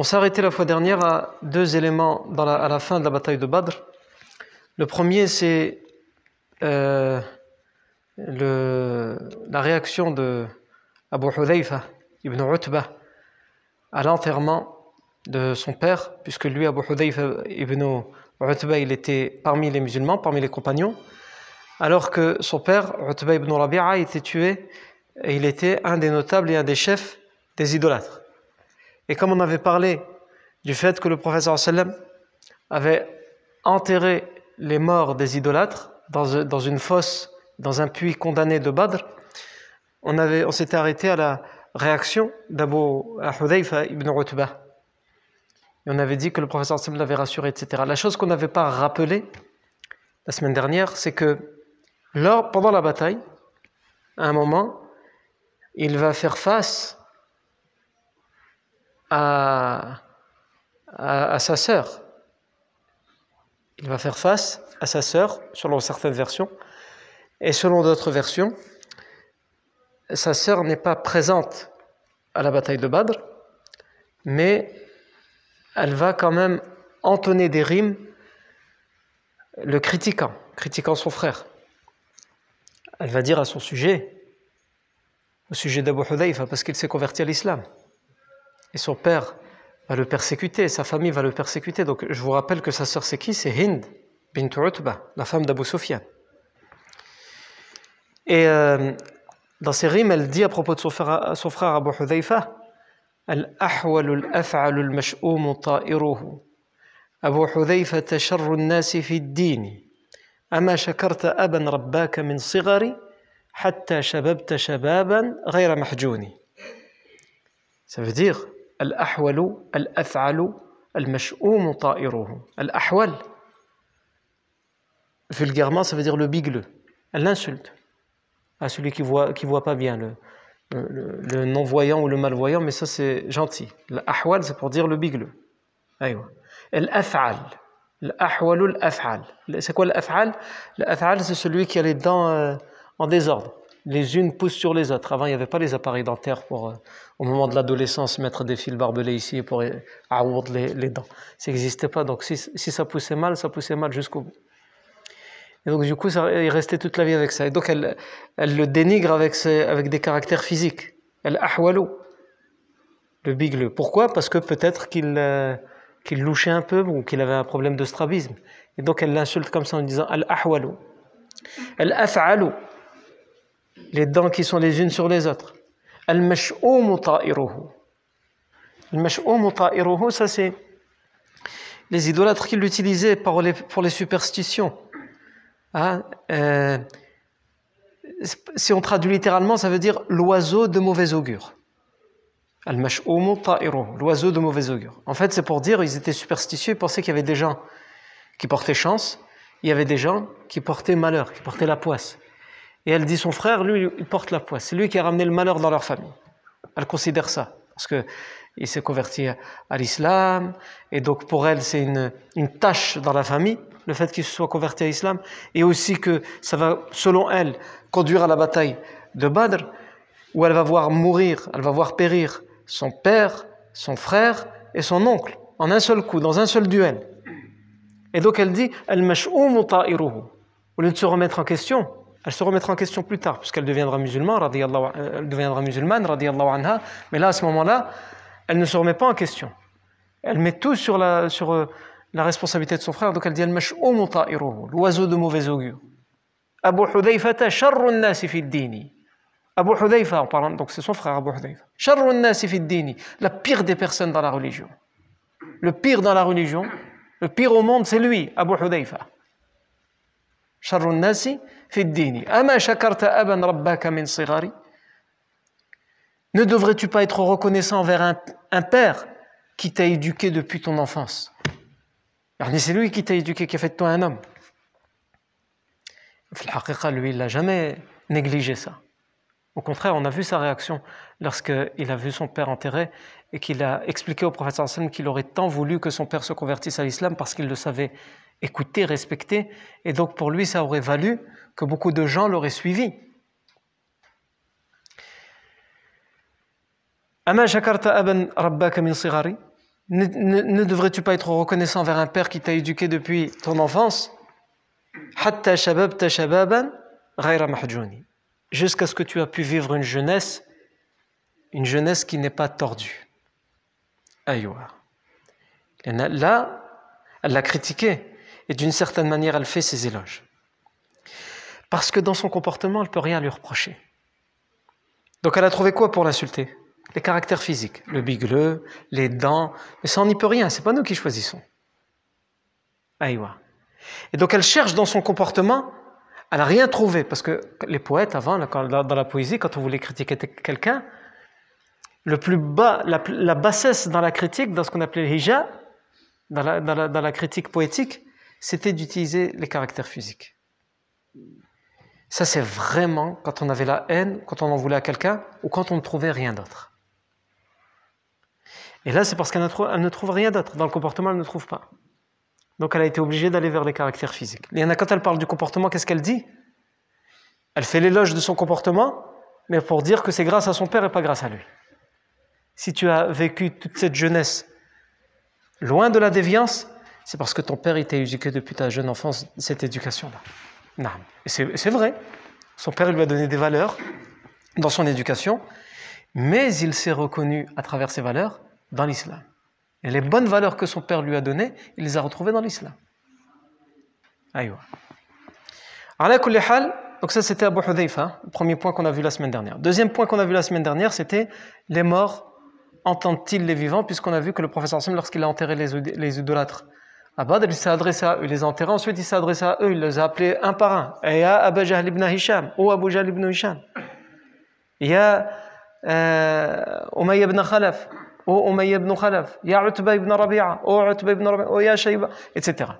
On s'est arrêté la fois dernière à deux éléments à la fin de la bataille de Badr. Le premier, c'est euh, la réaction de Abu Hudayfa ibn Utbah à l'enterrement de son père, puisque lui, Abu Hudayfa ibn Utbah, il était parmi les musulmans, parmi les compagnons, alors que son père, Utbah ibn Rabi'a, était tué et il était un des notables et un des chefs des idolâtres. Et comme on avait parlé du fait que le professeur sallam avait enterré les morts des idolâtres dans, une fosse, dans un puits condamné de Badr, on, s'était arrêté à la réaction d'Abu Hudayfa ibn Utbah. Et on avait dit que le professeur sallam l'avait rassuré, etc. La chose qu'on n'avait pas rappelée la semaine dernière, c'est que pendant la bataille, à un moment, il va faire face à, sa sœur. Il va faire face à sa sœur, selon certaines versions, et selon d'autres versions, sa sœur n'est pas présente à la bataille de Badr, mais elle va quand même entonner des rimes le critiquant, critiquant son frère. Elle va dire à son sujet, au sujet d'Abu Hudayfa, parce qu'il s'est converti à l'islam. Et son père va le persécuter, sa famille va le persécuter. Donc je vous rappelle que sa sœur c'est qui C'est Hind bint Utba, la femme d'Abu Sufyan. Et euh, dans ses rimes, elle dit à propos de son frère, son frère Abu Hudayfa الأحول الأفعل المشؤوم طائره أبو حذيفة شر الناس في الدين أما شكرت أبا رباك من صغري حتى شببت شبابا غير محجون Ça veut dire الأحول الأفعل المشؤوم طائره الأحول vulgairement ça veut dire le bigleux elle l'insulte à celui qui voit qui voit pas bien le, le, le non-voyant ou le malvoyant mais ça c'est gentil الأحول c'est pour dire le bigleux أيوة الأفعل الأحول الأفعل c'est quoi l'af'al l'af'al c'est celui qui a les dents euh, en désordre les unes poussent sur les autres. Avant, il n'y avait pas les appareils dentaires pour, euh, au moment de l'adolescence, mettre des fils barbelés ici pour aourdre les, dents. Ça n'existait pas. Donc, si, ça poussait mal, ça poussait mal jusqu'au bout. Et donc, du coup, il restait toute la vie avec ça. Et donc, elle, le dénigre avec, des caractères physiques. Elle ahwalou, le bigleux. Pourquoi? Parce que peut-être qu'il euh, qu'il louchait un peu ou qu'il avait un problème de strabisme. Et donc, elle l'insulte comme ça en disant al-ahwalou. Al-af'alou les dents qui sont les unes sur les autres. Al-mash'oum ta'iruhu. ça c'est les idolâtres qui l'utilisaient pour les, pour les superstitions. Hein, euh, si on traduit littéralement, ça veut dire l'oiseau de mauvais augure. L'oiseau de mauvais augure. En fait, c'est pour dire, ils étaient superstitieux, ils pensaient qu'il y avait des gens qui portaient chance, il y avait des gens qui portaient malheur, qui portaient la poisse. Et elle dit son frère, lui, il porte la poisse. C'est lui qui a ramené le malheur dans leur famille. Elle considère ça. Parce qu'il s'est converti à l'islam. Et donc, pour elle, c'est une, une tâche dans la famille, le fait qu'il se soit converti à l'islam. Et aussi que ça va, selon elle, conduire à la bataille de Badr, où elle va voir mourir, elle va voir périr son père, son frère et son oncle, en un seul coup, dans un seul duel. Et donc elle dit, Au lieu de se remettre en question, elle se remettra en question plus tard, puisqu'elle deviendra musulmane, euh, elle deviendra musulmane, anha, mais là, à ce moment-là, elle ne se remet pas en question. Elle met tout sur la, sur, euh, la responsabilité de son frère, donc elle dit, l'oiseau de mauvais augure. Abu Hudayfata sharrun nasi dini. Abu Hudayfa, en parlant, donc c'est son frère Abu Hudayfa. Sharrun nasi dini, la pire des personnes dans la religion. Le pire dans la religion, le pire au monde, c'est lui, Abu Hudayfa. Sharrun nasi dini. Ama shakarta aban rabbaka min sigari. Ne devrais-tu pas être reconnaissant envers un, un père qui t'a éduqué depuis ton enfance? C'est lui qui t'a éduqué, qui a fait de toi un homme. Lui, il n'a jamais négligé ça. Au contraire, on a vu sa réaction lorsqu'il a vu son père enterré et qu'il a expliqué au prophète sallam qu'il aurait tant voulu que son père se convertisse à l'islam parce qu'il le savait écouter, respecter. Et donc pour lui, ça aurait valu que beaucoup de gens l'auraient suivi. Ne, devrais-tu pas être reconnaissant envers un père qui t'a éduqué depuis ton enfance? Jusqu'à ce que tu aies pu vivre une jeunesse, une jeunesse qui n'est pas tordue. Aïwa. Là, elle l'a critiqué et d'une certaine manière, elle fait ses éloges. Parce que dans son comportement, elle ne peut rien lui reprocher. Donc elle a trouvé quoi pour l'insulter? Les caractères physiques, le bigleux, les dents, mais ça, on n'y peut rien, c'est pas nous qui choisissons. Aïwa. Et donc elle cherche dans son comportement, elle n'a rien trouvé, parce que les poètes avant, dans la poésie, quand on voulait critiquer quelqu'un, le plus bas, la, bassesse dans la critique, dans ce qu'on appelait le hija, dans la, dans la critique poétique, c'était d'utiliser les caractères physiques. Ça, c'est vraiment quand on avait la haine, quand on en voulait à quelqu'un, ou quand on ne trouvait rien d'autre. Et là, c'est parce qu'elle ne trouve rien d'autre. Dans le comportement, elle ne trouve pas. Donc elle a été obligée d'aller vers les caractères physiques. Et quand elle parle du comportement, qu'est-ce qu'elle dit? Elle fait l'éloge de son comportement, mais pour dire que c'est grâce à son père et pas grâce à lui. Si tu as vécu toute cette jeunesse loin de la déviance, c'est parce que ton père était éduqué depuis ta jeune enfance, cette éducation-là. C'est vrai. Son père lui a donné des valeurs dans son éducation, mais il s'est reconnu à travers ces valeurs dans l'islam. Et les bonnes valeurs que son père lui a données, il les a retrouvées dans l'islam. Aïwa. Donc ça c'était Abu Hudayfa, le premier point qu'on a vu la semaine dernière. Deuxième point qu'on a vu la semaine dernière, c'était les morts entendent-ils les vivants, puisqu'on a vu que le professeur Sim, lorsqu'il a enterré les, idolâtres à Badr, il s'est adressé à eux, il les a enterrés, ensuite il s'est adressé à eux, il les a appelés un par un. Et il y a Abu Jahl ibn Hisham, ou Abu Jahl ibn Hisham. Il y a euh, Umayy ibn Khalaf, ô Umayy ibn Khalaf, Ya Utba ibn Rabi'a, ô Utba ibn Rabi'a, ô Ya Shayba, etc.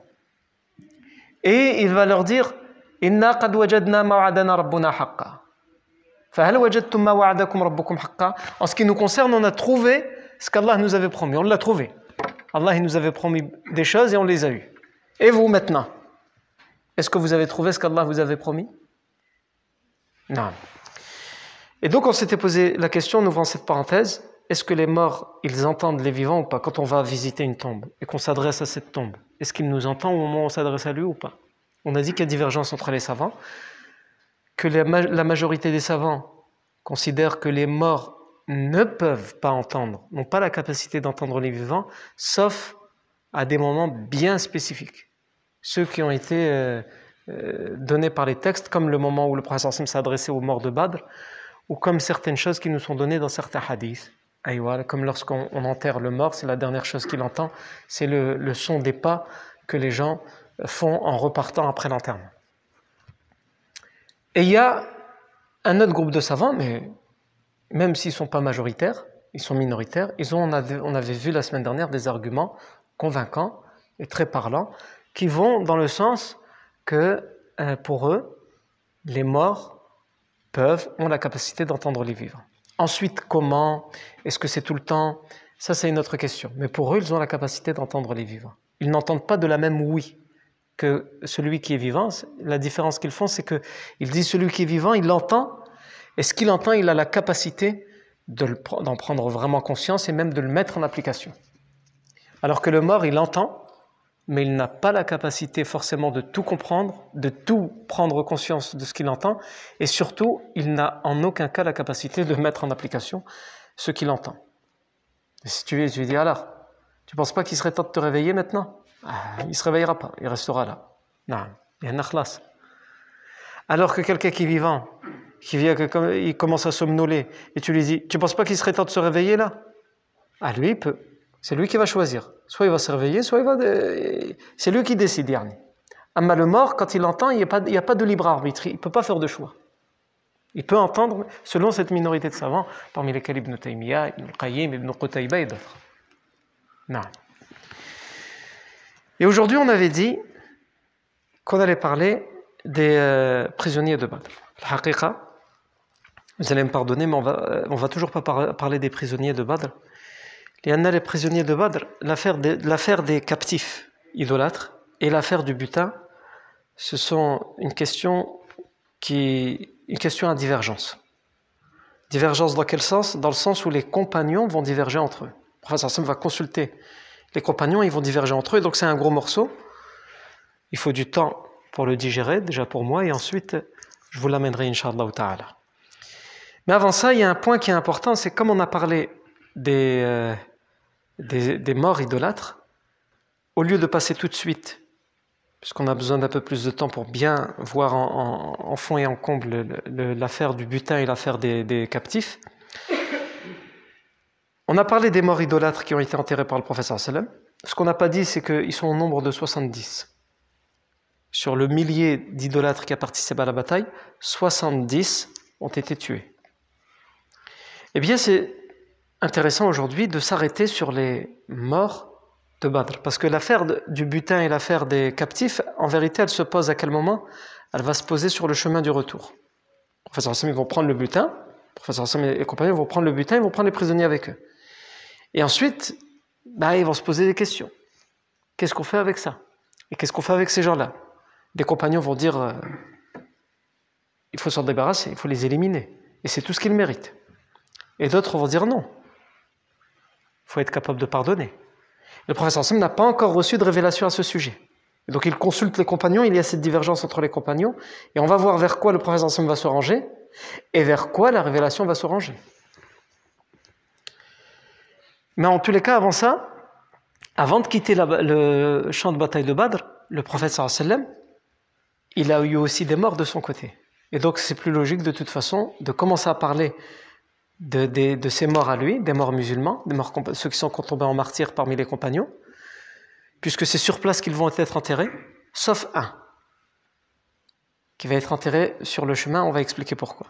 Et il va leur dire Inna qad wajadna ma'adana rabbuna haqqa. وجدتم ما وعدكم ربكم حقا En ce qui nous concerne, on a trouvé ce qu'Allah nous avait promis. On l'a trouvé. Allah il nous avait promis des choses et on les a eues. Et vous maintenant Est-ce que vous avez trouvé ce qu'Allah vous avait promis? Non. Et donc on s'était posé la question, en ouvrant cette parenthèse, est-ce que les morts, ils entendent les vivants ou pas Quand on va visiter une tombe et qu'on s'adresse à cette tombe, est-ce qu'il nous entend au moment où on s'adresse à lui ou pas? On a dit qu'il y a divergence entre les savants, que la majorité des savants considèrent que les morts ne peuvent pas entendre, n'ont pas la capacité d'entendre les vivants, sauf à des moments bien spécifiques. Ceux qui ont été euh, euh, donnés par les textes, comme le moment où le prophète s'est adressé aux morts de Badr, ou comme certaines choses qui nous sont données dans certains hadiths Comme lorsqu'on enterre le mort, c'est la dernière chose qu'il entend, c'est le, le son des pas que les gens font en repartant après l'enterrement. Et il y a un autre groupe de savants, mais même s'ils ne sont pas majoritaires, ils sont minoritaires, ils ont, on, avait, vu la semaine dernière des arguments convaincants et très parlants qui vont dans le sens que euh, pour eux, les morts peuvent, ont la capacité d'entendre les vivants. Ensuite, comment? Est-ce que c'est tout le temps? Ça, c'est une autre question. Mais pour eux, ils ont la capacité d'entendre les vivants. Ils n'entendent pas de la même oui que celui qui est vivant. La différence qu'ils font, c'est qu'ils disent celui qui est vivant, il l'entend, et ce qu'il entend, il a la capacité d'en prendre vraiment conscience et même de le mettre en application? Alors que le mort, il entend, mais il n'a pas la capacité forcément de tout comprendre, de tout prendre conscience de ce qu'il entend, et surtout, il n'a en aucun cas la capacité de mettre en application ce qu'il entend. si tu, lui dis alors, tu ne penses pas qu'il serait temps de te réveiller maintenant? Ah, Il ne se réveillera pas, il restera là. Non, il y a Alors que quelqu'un qui est vivant, il commence à somnoler, et tu lui dis, tu ne penses pas qu'il serait temps de se réveiller là? Ah, lui, il peut. C'est lui qui va choisir. Soit il va se réveiller, soit il va. C'est lui qui décide, dernier. Mais le mort, quand il entend, il n'y a, pas de libre arbitre. Il ne peut pas faire de choix. Il peut entendre selon cette minorité de savants, parmi lesquels Ibn Taymiyyah, Ibn Qayyim, Ibn Qutayba et d'autres. Non. Et aujourd'hui, on avait dit qu'on allait parler des euh, prisonniers de Badr. Vous allez me pardonner, mais on va, euh, on va toujours pas parler des prisonniers de Badr. Il y en a les prisonniers de Badr, l'affaire des, captifs idolâtres et l'affaire du butin, ce sont une question, qui, une question à divergence. Divergence dans quel sens? Dans le sens où les compagnons vont diverger entre eux. Le professeur va consulter les compagnons, ils vont diverger entre eux, donc c'est un gros morceau. Il faut du temps pour le digérer, déjà pour moi, et ensuite je vous l'amènerai, Inch'Allah ta'ala. Mais avant ça, il y a un point qui est important, c'est comme on a parlé des, euh, des, morts idolâtres, au lieu de passer tout de suite, puisqu'on a besoin d'un peu plus de temps pour bien voir en, fond et en comble l'affaire du butin et l'affaire des, captifs, on a parlé des morts idolâtres qui ont été enterrés par le professeur sallam. Ce qu'on n'a pas dit, c'est qu'ils sont au nombre de 70. Sur le millier d'idolâtres qui a participé à la bataille, 70 ont été tués. Eh bien, c'est intéressant aujourd'hui de s'arrêter sur les morts de Badr. Parce que l'affaire du butin et l'affaire des captifs, en vérité, elle se pose à quel moment? Elle va se poser sur le chemin du retour. Le professeur Hassan, ils vont prendre le butin. Le professeur Hassan et compagnons vont prendre le butin, ils vont prendre les prisonniers avec eux. Et ensuite, bah, ils vont se poser des questions. Qu'est-ce qu'on fait avec ça? Et qu'est-ce qu'on fait avec ces gens-là? Des compagnons vont dire euh, il faut s'en débarrasser, il faut les éliminer. Et c'est tout ce qu'ils méritent. Et d'autres vont dire non, il faut être capable de pardonner. Le professeur Sam n'a pas encore reçu de révélation à ce sujet. donc il consulte les compagnons, il y a cette divergence entre les compagnons, et on va voir vers quoi le professeur Sam va se ranger, et vers quoi la révélation va se ranger. Mais en tous les cas, avant ça, avant de quitter le champ de bataille de Badr, le prophète sallam, il a eu aussi des morts de son côté. Et donc c'est plus logique de toute façon de commencer à parler de, ces morts à lui, des morts musulmans, des morts, ceux qui sont tombés en martyrs parmi les compagnons, puisque c'est sur place qu'ils vont être enterrés, sauf un, qui va être enterré sur le chemin, on va expliquer pourquoi.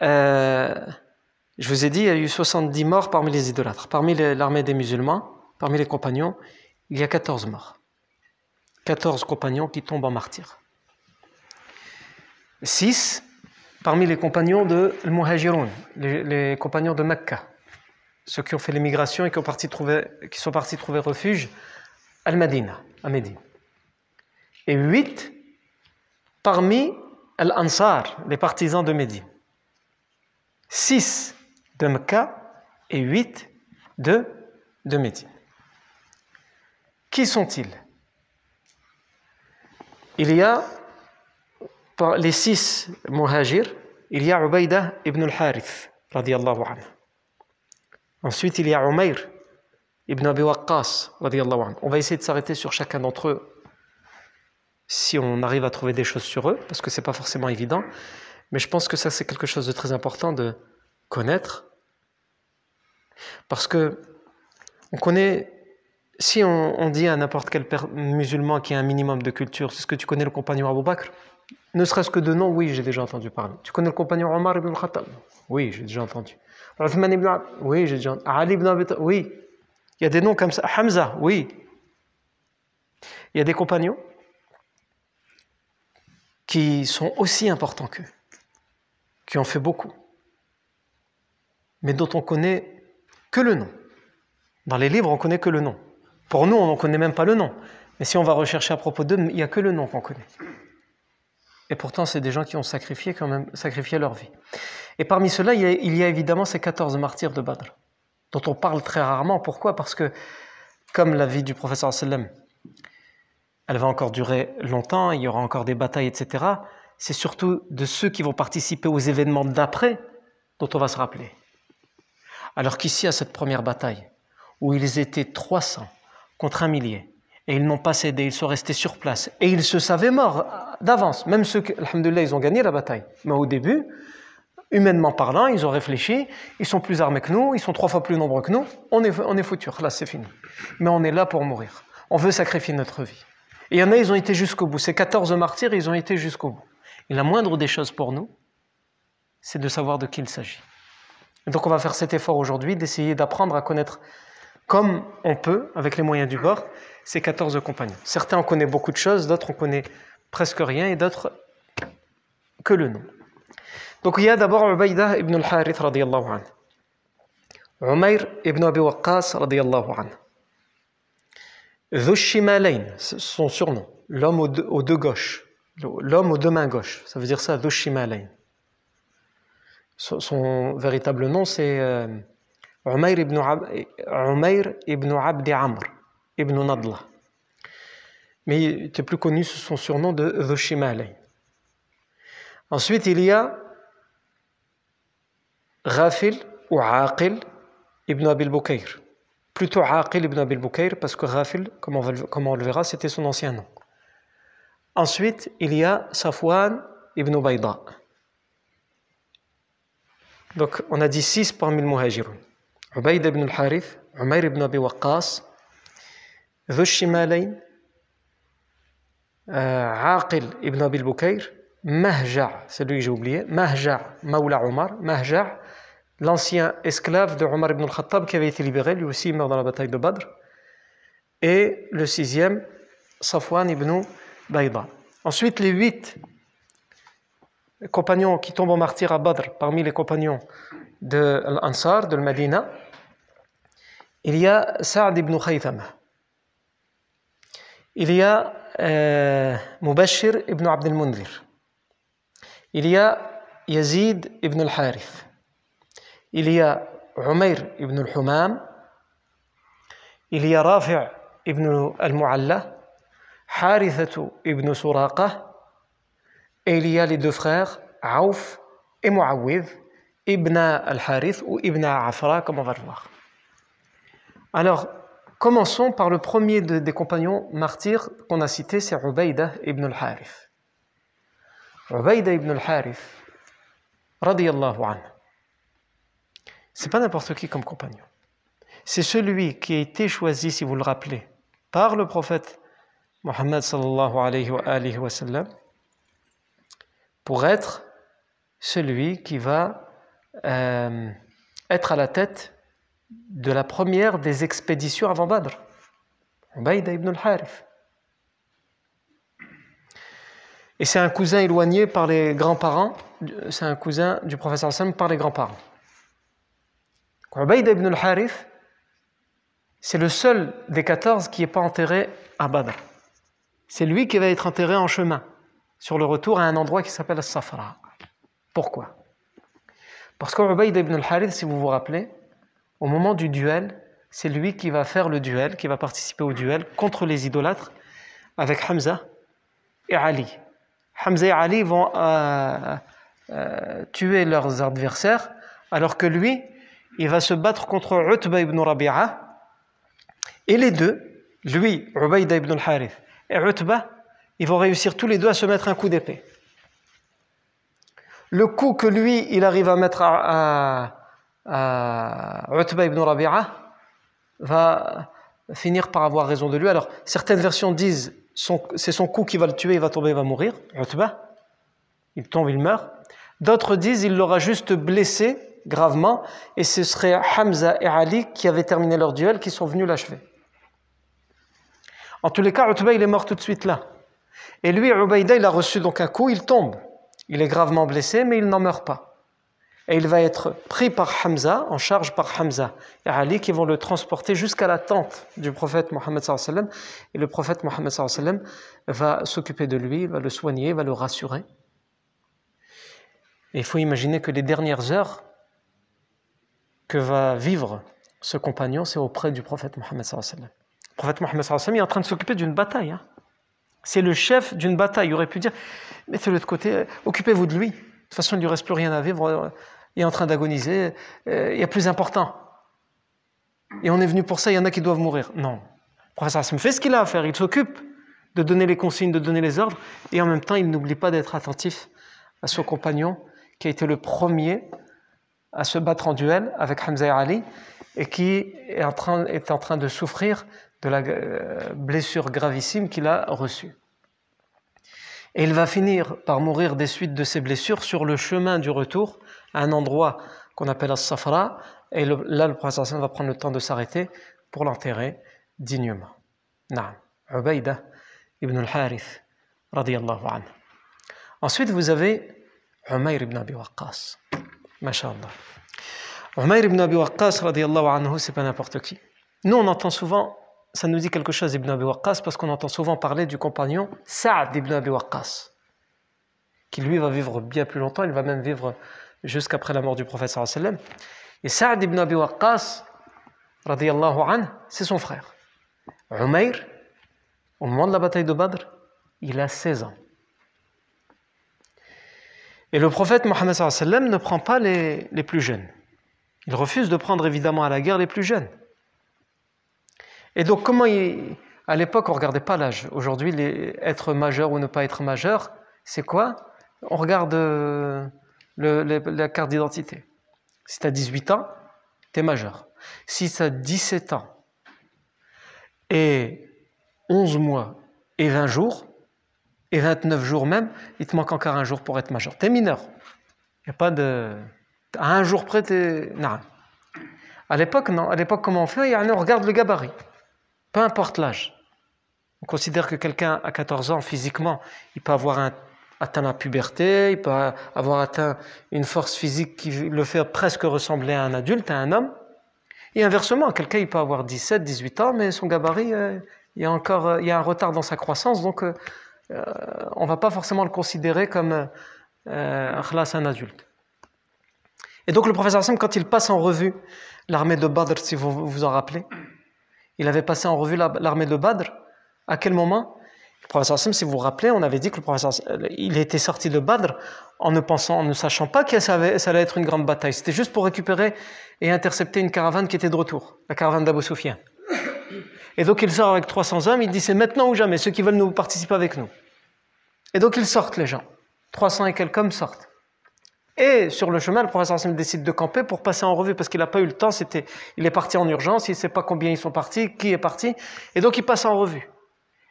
Euh, je vous ai dit, il y a eu 70 morts parmi les idolâtres. Parmi l'armée des musulmans, parmi les compagnons, il y a 14 morts. 14 compagnons qui tombent en martyrs. 6 parmi les compagnons de Muhajirun, les, compagnons de Mecca, ceux qui ont fait l'émigration et qui, sont partis trouver refuge à Medina, à Médine. Et huit parmi Al-Ansar, les partisans de Médine. Six de Mecca et huit de, de Médine. Qui sont-ils? Il y a les six muhajirs, il y a Ubaïda ibn al-Harith, radiallahu anhu. Ensuite, il y a Umayr ibn Abi Waqqas, radiallahu anhu. On va essayer de s'arrêter sur chacun d'entre eux si on arrive à trouver des choses sur eux, parce que c'est pas forcément évident. Mais je pense que ça, c'est quelque chose de très important de connaître Parce que on connaît, si on, dit à n'importe quel musulman qui a un minimum de culture, est-ce que tu connais le compagnon Abu Bakr Ne serait-ce que de nom, oui, j'ai déjà entendu parler. Tu connais le compagnon Omar ibn al-Khattab Oui, j'ai déjà entendu. Uthman ibn Oui, j'ai déjà entendu. Ali ibn Abi Oui. Il y a des noms comme ça. Hamza, oui. Il y a des compagnons qui sont aussi importants qu'eux, qui ont fait beaucoup, mais dont on connaît que le nom. Dans les livres, on connaît que le nom. Pour nous, on n'en connaît même pas le nom. Mais si on va rechercher à propos d'eux, il n'y a que le nom qu'on connaît. Et pourtant, c'est des gens qui ont sacrifié quand même, sacrifié leur vie. Et parmi ceux-là, il, y a évidemment ces 14 martyrs de Badr, dont on parle très rarement. Pourquoi? Parce que, comme la vie du professeur sallam, elle va encore durer longtemps, il y aura encore des batailles, etc. C'est surtout de ceux qui vont participer aux événements d'après dont on va se rappeler. Alors qu'ici, à cette première bataille, où ils étaient 300 contre un millier, et ils n'ont pas cédé, ils sont restés sur place, et ils se savaient morts d'avance, même ceux qui, alhamdoulilah, ils ont gagné la bataille. Mais au début, humainement parlant, ils ont réfléchi, ils sont plus armés que nous, ils sont trois fois plus nombreux que nous, on est, on foutus, là c'est fini. Mais on est là pour mourir. On veut sacrifier notre vie. Et il y en a, ils ont été jusqu'au bout. Ces 14 martyrs, ils ont été jusqu'au bout. Et la moindre des choses pour nous, c'est de savoir de qui il s'agit. donc on va faire cet effort aujourd'hui d'essayer d'apprendre à connaître comme on peut, avec les moyens du bord, ces 14 compagnons. Certains on connaît beaucoup de choses, d'autres on connaît presque rien et d'autres que le nom. Donc il y a d'abord Ubaïda ibn al-Harith radiyallahu anhu. Umayr ibn Abi Waqqas radiyallahu anhu. Dhushimalain, son surnom, l'homme aux deux, gauches, l'homme aux deux mains gauches, ça veut dire ça, Dhushimalain. Son, véritable nom c'est euh, ibn, ibn Abdi Amr ibn Nadla. Mais il était plus connu sous son surnom de Dhushimalain. Ensuite, il y a Ghafil ou Aqil ibn Abil Bukayr plutôt Aqil ibn Abil Bukayr, parce que Ghafil, comme on, le verra, c'était son ancien nom. Ensuite, il y a Safwan ibn Bayda. Donc, on a dit six parmi le muhajirun. Ubayd ibn al-Harith, ibn Abi Waqqas, Shimalayn, euh, Aqil ibn Abil Bukayr, Mahja, c'est lui que j'ai oublié, Mahja, Mawla Omar, Mahja, l'ancien esclave de Omar ibn al-Khattab qui avait été libéré, lui aussi mort dans la bataille de Badr. Et le sixième, Safwan ibn Bayda. Ensuite, les huit compagnons qui tombent en martyr à Badr, parmi les compagnons de l'Ansar, de Medina, il y a Sa'd ibn Khaythama. Il y a euh, Mubashir ibn Abd al-Mundhir. Il y a Yazid ibn al-Harith il y a Umayr ibn al-Humam, il y a Rafi' ibn al-Mu'alla, Harithatu ibn Suraqa, et il y a les deux frères, Aouf et Muawwid, Ibn al-Harith ou Ibn Afra, comme on va le voir. Alors, commençons par le premier des compagnons martyrs qu'on a cité, c'est Ubaydah ibn al-Harith. Ubaydah ibn al-Harith, radiyallahu anhu. C'est pas n'importe qui comme compagnon. C'est celui qui a été choisi, si vous le rappelez, par le prophète Mohammed sallallahu alayhi wa, sallam, pour être celui qui va euh, être à la tête de la première des expéditions avant Badr. Ubayda ibn al-Harith. Et c'est un cousin éloigné par les grands-parents, c'est un cousin du professeur Sam par les grands-parents. Ubayd ibn al-Harith, c'est le seul des 14 qui n'est pas enterré à Badr. C'est lui qui va être enterré en chemin, sur le retour à un endroit qui s'appelle Safra. Pourquoi? Parce qu'Ubayd ibn al-Harith, si vous vous rappelez, au moment du duel, c'est lui qui va faire le duel, qui va participer au duel contre les idolâtres avec Hamza et Ali. Hamza et Ali vont euh, euh, tuer leurs adversaires, alors que lui, il va se battre contre Utba ibn Rabi'a. Et les deux, lui, Ubayda ibn al-Harith, et Utba, ils vont réussir tous les deux à se mettre un coup d'épée. Le coup que lui, il arrive à mettre à, à Utba ibn Rabi'a va finir par avoir raison de lui. Alors, certaines versions disent c'est son coup qui va le tuer, il va tomber, il va mourir. Utba, il tombe, il meurt. D'autres disent il l'aura juste blessé gravement et ce serait Hamza et Ali qui avaient terminé leur duel qui sont venus l'achever. En tous les cas, Utba, il est mort tout de suite là. Et lui, Ubaïda, il a reçu donc un coup, il tombe. Il est gravement blessé, mais il n'en meurt pas et il va être pris par Hamza, en charge par Hamza et Ali qui vont le transporter jusqu'à la tente du prophète Mohammed sallam et le prophète Mohammed sallam va s'occuper de lui, va le soigner, va le rassurer. Et il faut imaginer que les dernières heures que va vivre ce compagnon, c'est auprès du prophète Mohammed sallam. Le prophète Mohammed sallam est en train de s'occuper d'une bataille. Hein. C'est le chef d'une bataille. Il aurait pu dire, mettez-le de côté, occupez-vous de lui. De toute façon, il ne lui reste plus rien à vivre, il est en train d'agoniser, euh, il y a plus important. Et on est venu pour ça, il y en a qui doivent mourir. Non. Le professeur me fait ce qu'il a à faire, il s'occupe de donner les consignes, de donner les ordres, et en même temps, il n'oublie pas d'être attentif à son compagnon, qui a été le premier à se battre en duel avec Hamza Ali, et qui est en train, est en train de souffrir de la euh, blessure gravissime qu'il a reçue. Et il va finir par mourir des suites de ses blessures sur le chemin du retour à un endroit qu'on appelle As-Safra. Et là, le prophète va prendre le temps de s'arrêter pour l'enterrer dignement. Naam. Ubaïda ibn al-Harith, anhu. Ensuite, vous avez Umayr ibn Abi Waqqas. Masha'Allah. Umayr ibn Abi Waqqas, radiyallahu anhu, c'est pas n'importe qui. Nous, on entend souvent ça nous dit quelque chose Ibn Abi Waqqas parce qu'on entend souvent parler du compagnon Saad ibn Abi Waqqas, qui lui va vivre bien plus longtemps, il va même vivre jusqu'après la mort du prophète sallam. Et Saad ibn Abi Waqqas, radiyallahu c'est son frère. Umayr, au moment de la bataille de Badr, il a 16 ans. Et le prophète Mohammed ne prend pas les, les plus jeunes. Il refuse de prendre évidemment à la guerre les plus jeunes. Et donc, comment il... à l'époque, on ne regardait pas l'âge. Aujourd'hui, être majeur ou ne pas être majeur, c'est quoi? On regarde euh, la carte d'identité. Si tu as 18 ans, tu es majeur. Si tu as 17 ans et 11 mois et 20 jours, et 29 jours même, il te manque encore un jour pour être majeur. Tu es mineur. Il a pas de. À un jour près, tu es. Non. À l'époque, non. À l'époque, comment on fait? On regarde le gabarit peu importe l'âge. On considère que quelqu'un à 14 ans, physiquement, il peut avoir atteint la puberté, il peut avoir atteint une force physique qui le fait presque ressembler à un adulte, à un homme. Et inversement, quelqu'un il peut avoir 17, 18 ans, mais son gabarit, euh, il y a encore euh, il y a un retard dans sa croissance, donc euh, on ne va pas forcément le considérer comme un adulte. Et donc le professeur Hassan, quand il passe en revue l'armée de Badr, si vous vous en rappelez, il avait passé en revue l'armée de Badr. À quel moment? Le professeur si vous vous rappelez, on avait dit que le professeur il était sorti de Badr en ne pensant, en ne sachant pas que ça, allait être une grande bataille. C'était juste pour récupérer et intercepter une caravane qui était de retour, la caravane d'Abu Sufyan. Et donc il sort avec 300 hommes, il dit c'est maintenant ou jamais, ceux qui veulent nous participer avec nous. Et donc ils sortent les gens. 300 et quelques hommes sortent. Et sur le chemin, le professeur décide de camper pour passer en revue parce qu'il n'a pas eu le temps. C'était, il est parti en urgence, il ne sait pas combien ils sont partis, qui est parti. Et donc il passe en revue.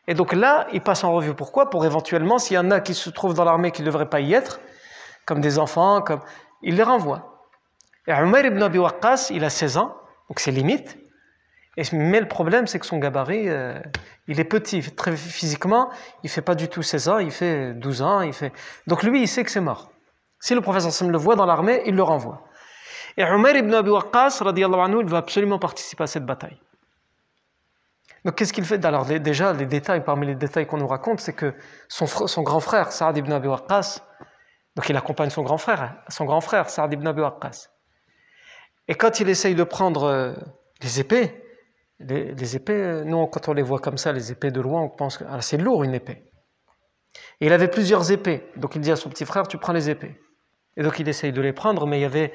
Et donc là, il passe en revue. Pourquoi? Pour éventuellement, s'il y en a qui se trouvent dans l'armée qui ne devraient pas y être, comme des enfants, comme... il les renvoie. Et Umar ibn Abi Waqqas, il a 16 ans, donc c'est limite. Mais le problème, c'est que son gabarit, euh, il est petit. Très physiquement, il fait pas du tout 16 ans, il fait 12 ans. Il fait... Donc lui, il sait que c'est mort. Si le prophète le voit dans l'armée, il le renvoie. Et Umar ibn Abi Waqqas, anhu, il va absolument participer à cette bataille. Donc qu'est-ce qu'il fait? Alors déjà, les détails, parmi les détails qu'on nous raconte, c'est que son, grand frère, Saad ibn Abi Waqqas, donc il accompagne son grand frère, son grand frère, Saad ibn Abi Waqqas. Et quand il essaye de prendre euh, les épées, les, épées, euh, nous quand on les voit comme ça, les épées de loin, on pense que ah, c'est lourd une épée. Et il avait plusieurs épées, donc il dit à son petit frère, tu prends les épées. Et donc il essaye de les prendre, mais il y avait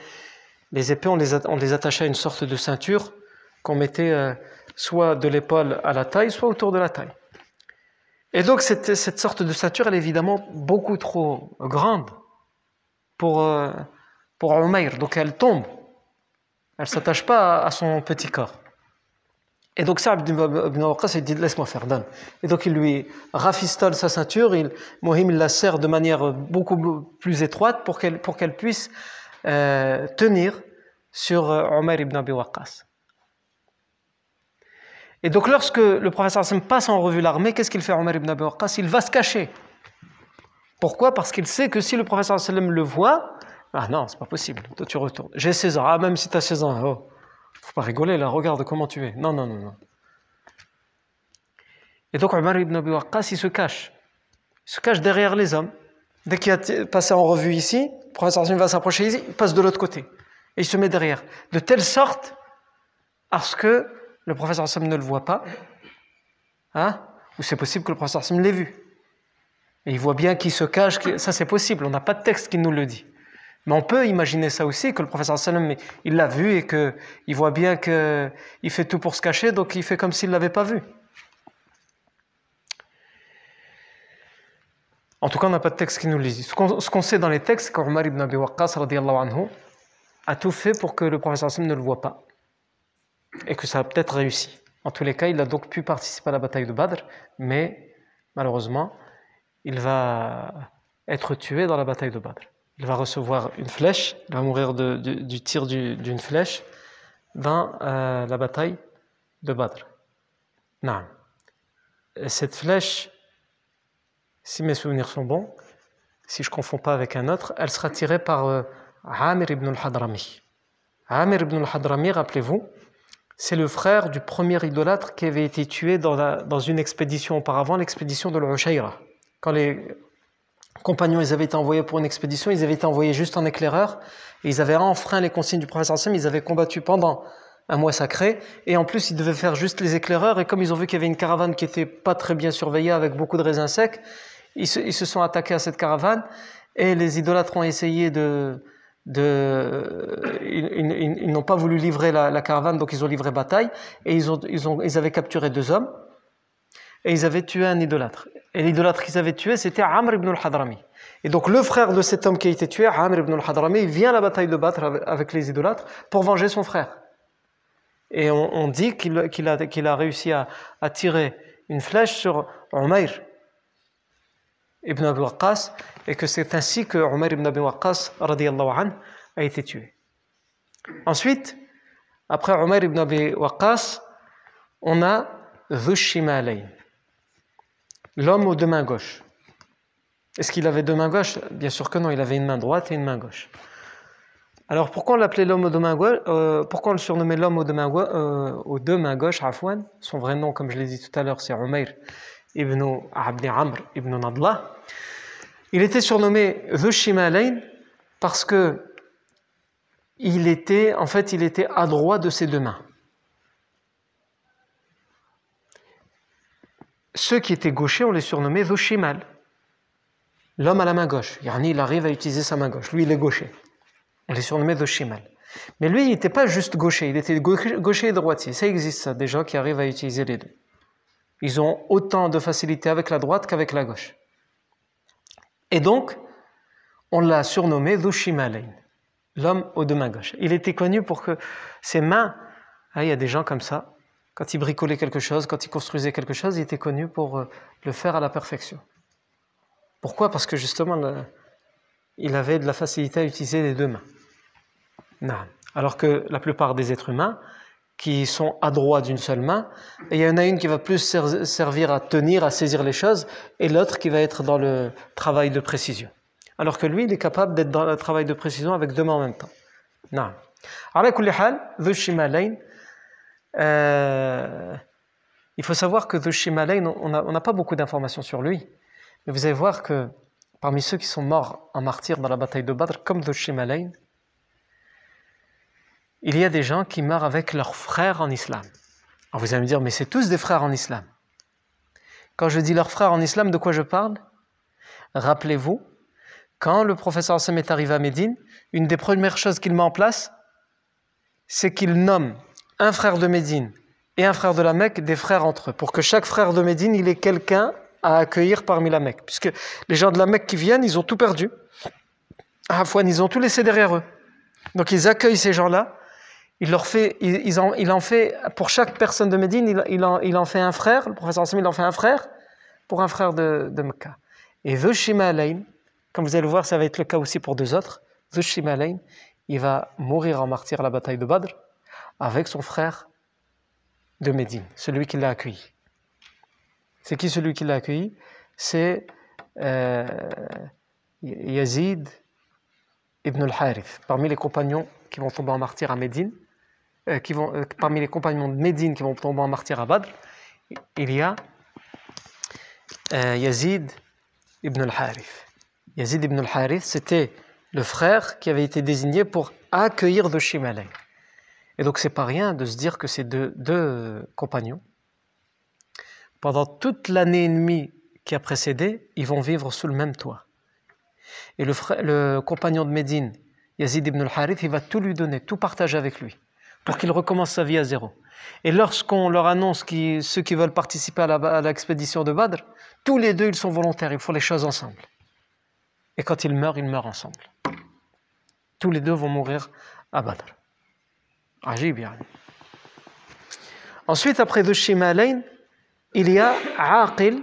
les épées, on les, attachait à une sorte de ceinture qu'on mettait euh, soit de l'épaule à la taille, soit autour de la taille. Et donc cette, cette, sorte de ceinture, elle est évidemment beaucoup trop grande pour, euh, pour donc elle tombe. Elle ne s'attache pas à son petit corps. Et donc Saab ibn Waqqas, il dit laisse-moi faire, donne. Et donc il lui rafistole sa ceinture, il, Mohim il la serre de manière beaucoup plus étroite pour qu'elle, pour qu'elle puisse euh, tenir sur euh, Omar ibn Abi Waqqas. Et donc lorsque le professeur Hassan passe en revue l'armée, qu'est-ce qu'il fait Omar ibn Abi Waqqas? Il va se cacher. Pourquoi? Parce qu'il sait que si le professeur sallam le voit, ah non, c'est pas possible, toi tu retournes. J'ai 16 ans, ah même si tu as 16 ans, oh. Faut pas rigoler là, regarde comment tu es. Non, non, non, non. Et donc Omar ibn Abi Waqqas, il se cache. Il se cache derrière les hommes. Dès qu'il a passé en revue ici, le professeur va s'approcher ici, il passe de l'autre côté. Et il se met derrière. De telle sorte à ce que le professeur Sam ne le voit pas. Hein Ou c'est possible que le professeur Sam l'ait vu. Et il voit bien qu'il se cache. Ça, c'est possible. On n'a pas de texte qui nous le dit. Mais on peut imaginer ça aussi, que le professeur sallam, il l'a vu et qu'il voit bien qu'il fait tout pour se cacher, donc il fait comme s'il ne l'avait pas vu. En tout cas, on n'a pas de texte qui nous le dit. Ce qu'on sait dans les textes, c'est qu'Omar ibn Abi Waqqas anhu, a tout fait pour que le professeur sallam ne le voit pas. Et que ça a peut-être réussi. En tous les cas, il a donc pu participer à la bataille de Badr, mais malheureusement, il va être tué dans la bataille de Badr il va recevoir une flèche, il va mourir du, tir d'une flèche dans euh, la bataille de Badr. Non. cette flèche, si mes souvenirs sont bons, si je ne confonds pas avec un autre, elle sera tirée par euh, Amir ibn al-Hadrami. Amir ibn al-Hadrami, rappelez-vous, c'est le frère du premier idolâtre qui avait été tué dans, dans une expédition auparavant, l'expédition de l'Ushayra. Quand les compagnons, ils avaient été envoyés pour une expédition, ils avaient été envoyés juste en éclaireur, ils avaient enfreint les consignes du professeur Sam, ils avaient combattu pendant un mois sacré, et en plus ils devaient faire juste les éclaireurs, et comme ils ont vu qu'il y avait une caravane qui était pas très bien surveillée avec beaucoup de raisins secs, ils se, sont attaqués à cette caravane, et les idolâtres ont essayé de... de ils, n'ont pas voulu livrer la, caravane, donc ils ont livré bataille, et ils, ont, ils, ont, ils avaient capturé deux hommes, et ils avaient tué un idolâtre. Et l'idolâtre qu'ils avaient tué, c'était Amr ibn al-Hadrami. Et donc le frère de cet homme qui a été tué, Amr ibn al-Hadrami, vient à la bataille de Badr avec les idolâtres pour venger son frère. Et on, dit qu'il a, réussi à, tirer une flèche sur Umayr ibn Abi Waqqas et que c'est ainsi que Umayr ibn Abi Waqqas a été tué. Ensuite, après Umayr ibn Abi Waqqas, on a Dhushimalayn l'homme aux deux mains gauches. Est-ce qu'il avait deux mains gauches? Bien sûr que non, il avait une main droite et une main gauche. Alors pourquoi on l'appelait l'homme aux deux mains gauches? Euh, Pourquoi on le surnommait l'homme aux deux mains, euh, gauches, Afwan? Son vrai nom, comme je l'ai dit tout à l'heure, c'est Umayr ibn Abdi Amr ibn Nadla. Il était surnommé The Shimalain parce que il était, en fait, il était adroit de ses deux mains. Ceux qui étaient gauchers, on les surnommait Voshimal. L'homme à la main gauche. Yani, il arrive à utiliser sa main gauche. Lui, il est gaucher. On les surnommait Voshimal. Mais lui, il n'était pas juste gaucher, il était gaucher et droitier. Ça existe, ça, des gens qui arrivent à utiliser les deux. Ils ont autant de facilité avec la droite qu'avec la gauche. Et donc, on l'a surnommé Dhushimalain, l'homme aux deux mains gauches. Il était connu pour que ses mains, ah, il y a des gens comme ça, quand il bricolait quelque chose, quand il construisait quelque chose, il était connu pour euh, le faire à la perfection. Pourquoi? Parce que justement, il avait de la facilité à utiliser les deux mains. Non. Alors que la plupart des êtres humains, qui sont adroits d'une seule main, il y en a une qui va plus servir à tenir, à saisir les choses, et l'autre qui va être dans le travail de précision. Alors que lui, il est capable d'être dans le travail de précision avec deux mains en même temps. Non. Euh, il faut savoir que Dhushimalayn, on n'a pas beaucoup d'informations sur lui. Mais vous allez voir que parmi ceux qui sont morts en martyr dans la bataille de Badr, comme Dhushimalayn, il y a des gens qui meurent avec leurs frères en islam. Alors vous allez me dire, mais c'est tous des frères en islam. Quand je dis leurs frères en islam, de quoi je parle? Rappelez-vous, quand le professeur Hassan est arrivé à Médine, une des premières choses qu'il met en place, c'est qu'il nomme un frère de Médine et un frère de la Mecque des frères entre eux, pour que chaque frère de Médine, il ait quelqu'un à accueillir parmi la Mecque. Puisque les gens de la Mecque qui viennent, ils ont tout perdu. À Afouane, ils ont tout laissé derrière eux. Donc ils accueillent ces gens-là, il leur fait, en, en, fait, pour chaque personne de Médine, il, en, il en, fait un frère, le professeur Hassan, il en fait un frère pour un frère de, de Mecca. Et The Shimalain, comme vous allez le voir, ça va être le cas aussi pour deux autres, The Shimalain, il va mourir en martyr à la bataille de Badr avec son frère de Médine, celui qui l'a accueilli. C'est qui celui qui l'a accueilli? C'est euh, Yazid ibn al-Harith, parmi les compagnons qui vont tomber en à Médine, euh, qui vont, euh, parmi les compagnons de Médine qui vont tomber en martyr à Badr, il y a Yazid ibn al-Harith. Yazid ibn al-Harith, c'était le frère qui avait été désigné pour accueillir de Shimalay. Et donc c'est pas rien de se dire que ces deux, compagnons, pendant toute l'année et demie qui a précédé, ils vont vivre sous le même toit. Et le compagnon de Médine, Yazid ibn al-Harith, il va tout lui donner, tout partager avec lui, pour qu'il recommence sa vie à zéro. Et lorsqu'on leur annonce qui, ceux qui veulent participer à l'expédition de Badr, tous les deux, ils sont volontaires, ils font les choses ensemble. Et quand ils meurent, ils meurent ensemble. Tous les deux vont mourir à Badr. Ensuite, après de Shimalain, il y a Aqil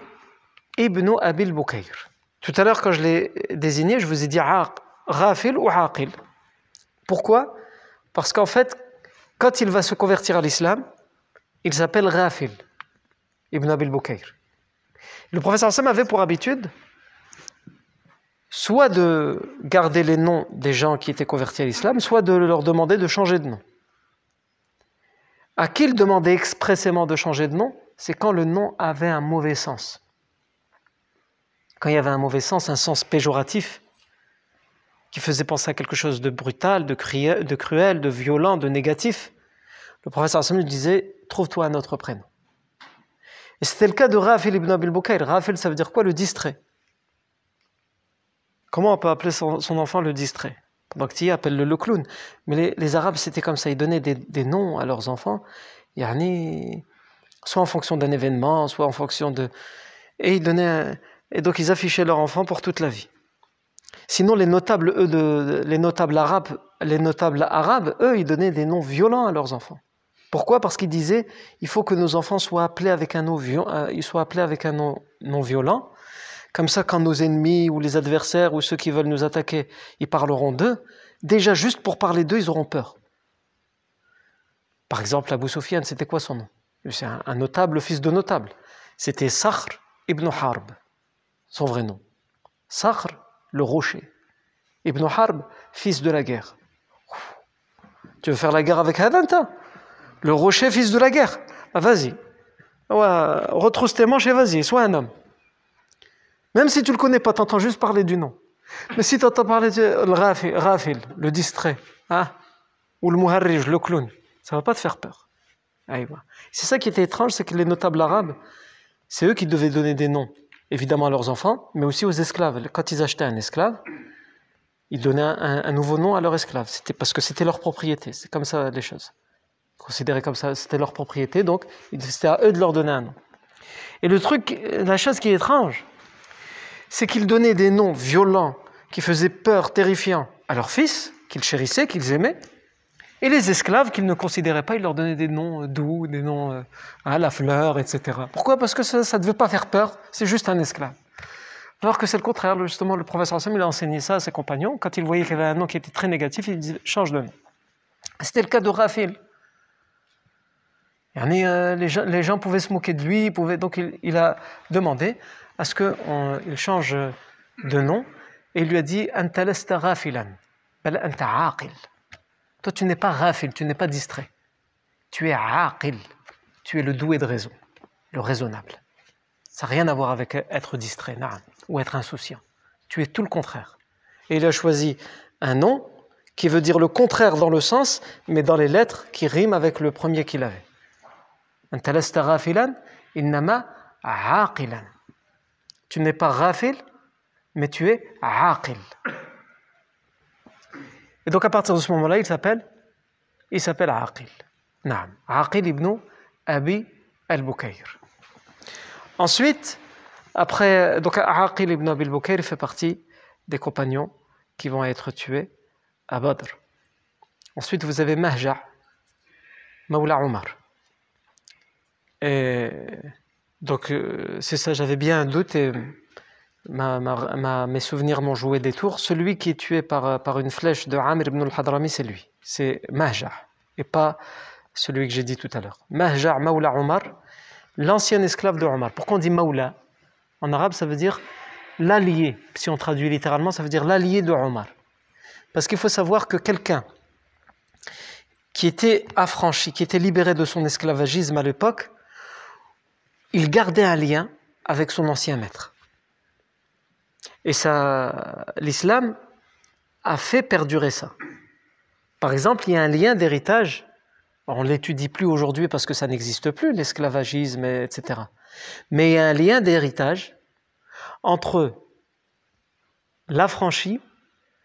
ibn Abil Bukayr. Tout à l'heure, quand je l'ai désigné, je vous ai dit Rafil ou Aqil. Pourquoi? Parce qu'en fait, quand il va se convertir à l'islam, il s'appelle Rafil ibn Abil Bukayr. Le professeur Sam avait pour habitude soit de garder les noms des gens qui étaient convertis à l'islam, soit de leur demander de changer de nom. À qui il demandait expressément de changer de nom C'est quand le nom avait un mauvais sens. Quand il y avait un mauvais sens, un sens péjoratif, qui faisait penser à quelque chose de brutal, de, cruel, de violent, de négatif, le professeur Hassan lui disait Trouve-toi un autre prénom. Et c'était le cas de Rafil ibn Abil Bukayr. Rafil, ça veut dire quoi Le distrait? Comment on peut appeler son, enfant le distrait? Que appelle-le le clown. Mais les, Arabes, c'était comme ça. Ils donnaient des, noms à leurs enfants, yani, soit en fonction d'un événement, soit en fonction de. Et, ils donnaient et donc, ils affichaient leur enfant pour toute la vie. Sinon, les notables, eux, de, les notables arabes, les notables arabes, eux, ils donnaient des noms violents à leurs enfants. Pourquoi? Parce qu'ils disaient, il faut que nos enfants soient appelés avec un nom, euh, ils soient appelés avec un nom non violent, comme ça, quand nos ennemis ou les adversaires ou ceux qui veulent nous attaquer, ils parleront d'eux, déjà juste pour parler d'eux, ils auront peur. Par exemple, Abu Sufyan, c'était quoi son nom? C'est un, notable, fils de notable. C'était Sakhr ibn Harb, son vrai nom. Sakhr, le rocher. Ibn Harb, fils de la guerre. Tu veux faire la guerre avec Hadanta? Le rocher, fils de la guerre. Vas-y. retrousse tes manches et vas-y, sois un homme. Même si tu ne le connais pas, tu entends juste parler du nom. Mais si tu entends parler de Rafil, le distrait, hein, ou le Muharrij, le clown, ça ne va pas te faire peur. C'est ça qui était étrange, c'est que les notables arabes, c'est eux qui devaient donner des noms, évidemment à leurs enfants, mais aussi aux esclaves. Quand ils achetaient un esclave, ils donnaient un, nouveau nom à leur esclave. C'était parce que c'était leur propriété. C'est comme ça les choses. Considéré comme ça, c'était leur propriété, donc c'était à eux de leur donner un nom. Et le truc, la chose qui est étrange, c'est qu'ils donnaient des noms violents qui faisaient peur, terrifiants à leurs fils, qu'ils chérissaient, qu'ils aimaient, et les esclaves qu'ils ne considéraient pas, ils leur donnaient des noms doux, des noms à euh, hein, la fleur, etc. Pourquoi? Parce que ça ne devait pas faire peur, c'est juste un esclave. Alors que c'est le contraire, justement, le professeur Hassan, il a enseigné ça à ses compagnons. Quand il voyait qu'il avait un nom qui était très négatif, il disait change de nom. C'était le cas de Raphaël. Euh, les, gens, pouvaient se moquer de lui, donc il a demandé à ce qu'il change de nom et il lui a dit Toi, tu n'es pas rafil, tu n'es pas distrait. Tu es aqil, tu es le doué de raison, le raisonnable. Ça n'a rien à voir avec être distrait ou être insouciant. Tu es tout le contraire. Et il a choisi un nom qui veut dire le contraire dans le sens, mais dans les lettres qui riment avec le premier qu'il avait. innama aqilan. Tu n'es pas rafil, mais tu es aqil. Et donc à partir de ce moment-là, il s'appelle il s'appelle. Naam. Aqil ibn Abi al-Bukayr. Ensuite, après, donc ibn Abi al-Bukayr fait partie des compagnons qui vont être tués à Badr. Ensuite, vous avez Mahja Maoula Omar. Donc, euh, c'est ça, j'avais bien un doute et mes souvenirs m'ont joué des tours. Celui qui est tué par, par une flèche de Amr ibn al-Hadrami, c'est lui. C'est Mahja, et pas celui que j'ai dit tout à l'heure. Mahja Maoula Omar, l'ancien esclave de Omar. Pourquoi on dit Maoula En arabe, ça veut dire l'allié. Si on traduit littéralement, ça veut dire l'allié de Omar. Parce qu'il faut savoir que quelqu'un qui était affranchi, qui était libéré de son esclavagisme à l'époque, il gardait un lien avec son ancien maître. Et ça, l'islam a fait perdurer ça. Par exemple, il y a un lien d'héritage. On ne l'étudie plus aujourd'hui parce que ça n'existe plus, l'esclavagisme, etc. Mais il y a un lien d'héritage entre l'affranchi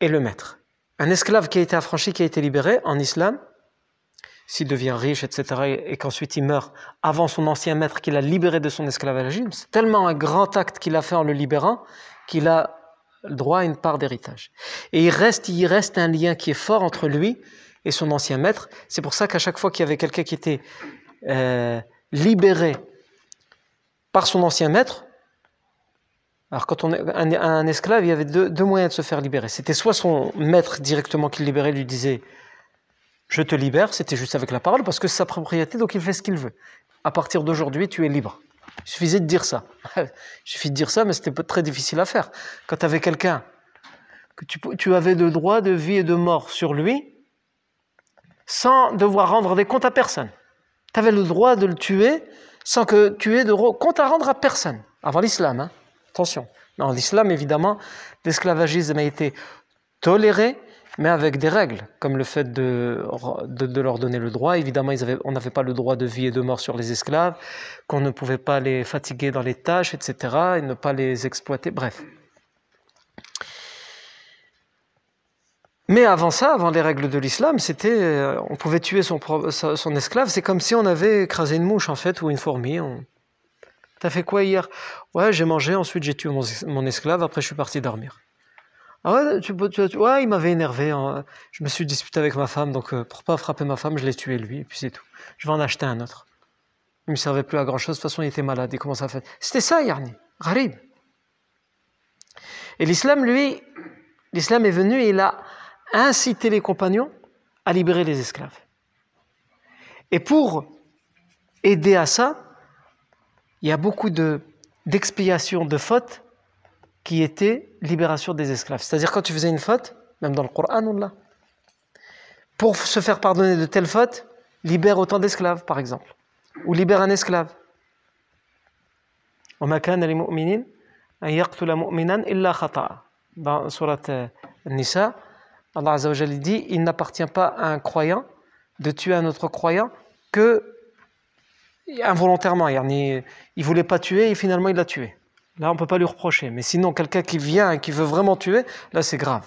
et le maître. Un esclave qui a été affranchi, qui a été libéré en islam, s'il devient riche, etc., et qu'ensuite il meurt avant son ancien maître qu'il a libéré de son esclavagisme, c'est tellement un grand acte qu'il a fait en le libérant qu'il a le droit à une part d'héritage. Et il reste, il reste un lien qui est fort entre lui et son ancien maître. C'est pour ça qu'à chaque fois qu'il y avait quelqu'un qui était euh, libéré par son ancien maître, alors quand on est un, esclave, il y avait deux, deux moyens de se faire libérer. C'était soit son maître directement qui le libérait lui disait je te libère, c'était juste avec la parole, parce que c'est sa propriété, donc il fait ce qu'il veut. À partir d'aujourd'hui, tu es libre. Il suffisait de dire ça. Il suffit de dire ça, mais c'était très difficile à faire. Quand tu avais quelqu'un, que tu, tu avais le droit de vie et de mort sur lui, sans devoir rendre des comptes à personne. Tu avais le droit de le tuer sans que tu aies de compte à rendre à personne. Avant l'islam, hein. attention. Dans l'islam, évidemment, l'esclavagisme a été toléré, mais avec des règles, comme le fait de, de, leur donner le droit. Évidemment, on n'avait pas le droit de vie et de mort sur les esclaves, qu'on ne pouvait pas les fatiguer dans les tâches, etc., et ne pas les exploiter, bref. Mais avant ça, avant les règles de l'islam, c'était, euh, on pouvait tuer son, esclave. C'est comme si on avait écrasé une mouche en fait ou une fourmi. T'as fait quoi hier? Ouais, j'ai mangé. Ensuite, j'ai tué mon esclave. Après, je suis parti dormir. Ah ouais, tu, il m'avait énervé. Hein. Je me suis disputé avec ma femme, donc euh, pour pas frapper ma femme, je l'ai tué lui, et puis c'est tout. Je vais en acheter un autre. Il me servait plus à grand chose. De toute façon, il était malade. Il commençait à faire. C'était ça, Yarni. Gharib. Et l'islam, lui, l'islam est venu et il a incité les compagnons à libérer les esclaves. Et pour aider à ça, il y a beaucoup de, de fautes qui était libération des esclaves. C'est-à-dire quand tu faisais une faute, même dans le Coran. Pour se faire pardonner de telles fautes, libère autant d'esclaves, par exemple. Ou libère un esclave. Dans surat Nisa, Allah dit il n'appartient pas à un croyant de tuer un autre croyant que involontairement. Il ne voulait pas tuer et finalement il l'a tué. Là, on ne peut pas lui reprocher. Mais sinon, quelqu'un qui vient et qui veut vraiment tuer, là, c'est grave.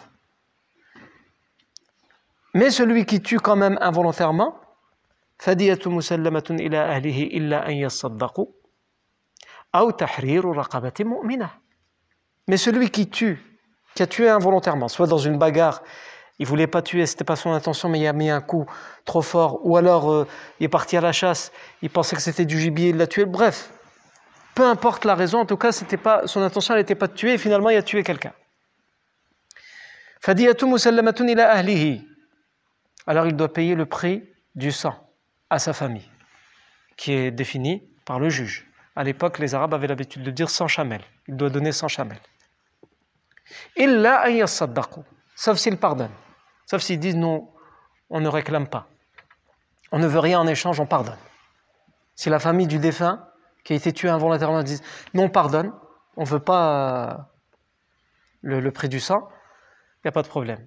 Mais celui qui tue quand même involontairement, mais celui qui tue, qui a tué involontairement, soit dans une bagarre, il voulait pas tuer, c'était pas son intention, mais il a mis un coup trop fort, ou alors euh, il est parti à la chasse, il pensait que c'était du gibier, il l'a tué, bref, peu importe la raison, en tout cas, pas, son intention n'était pas de tuer, et finalement, il a tué quelqu'un. Alors il doit payer le prix du sang à sa famille, qui est défini par le juge. À l'époque, les Arabes avaient l'habitude de dire 100 chamels. Il doit donner 100 chamels. Sauf s'ils pardonnent. Sauf s'ils disent non, on ne réclame pas. On ne veut rien en échange, on pardonne. Si la famille du défunt qui a été tué involontairement disent non, pardonne, on ne veut pas euh, le, prix du sang, il n'y a pas de problème.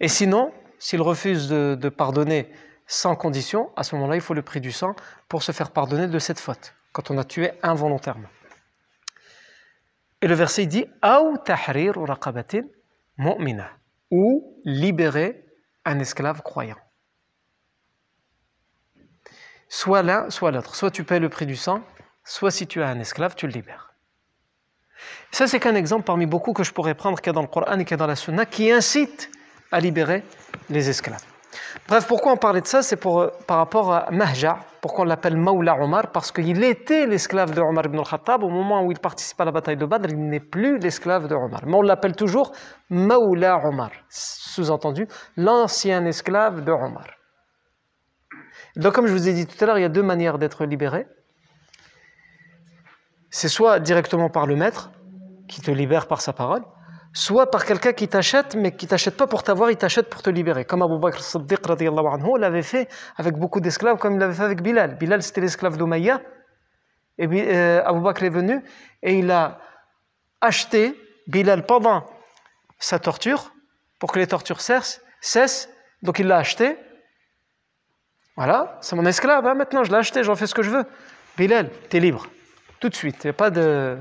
Et sinon, s'il refuse de, pardonner sans condition, à ce moment-là, il faut le prix du sang pour se faire pardonner de cette faute, quand on a tué involontairement. Et le verset dit ou libérer un esclave croyant. Soit l'un, soit l'autre. Soit tu paies le prix du sang, soit si tu as un esclave, tu le libères. Ça, c'est qu'un exemple parmi beaucoup que je pourrais prendre qu'il y a dans le Coran et qu'il y a dans la Sunna qui incite à libérer les esclaves. Bref, pourquoi on parlait de ça? C'est euh, par rapport à Mahja, pourquoi on l'appelle Maula Omar? Parce qu'il était l'esclave de Omar ibn al-Khattab. Au moment où il participe à la bataille de Badr, il n'est plus l'esclave de Omar. Mais on l'appelle toujours Maula Omar. Sous-entendu, l'ancien esclave de Omar. Donc, comme je vous ai dit tout à l'heure, il y a deux manières d'être libéré. C'est soit directement par le maître, qui te libère par sa parole, soit par quelqu'un qui t'achète, mais qui t'achète pas pour t'avoir, il t'achète pour te libérer. Comme Abu Bakr Siddiq l'avait fait avec beaucoup d'esclaves, comme il l'avait fait avec Bilal. Bilal, c'était l'esclave d'Umayya. Et euh, Abu Bakr est venu et il a acheté Bilal pendant sa torture, pour que les tortures cessent. Donc il l'a acheté. Voilà, c'est mon esclave, hein, maintenant je l'ai acheté, j'en fais ce que je veux. Bilal, t'es libre. Tout de suite, il n'y a pas de...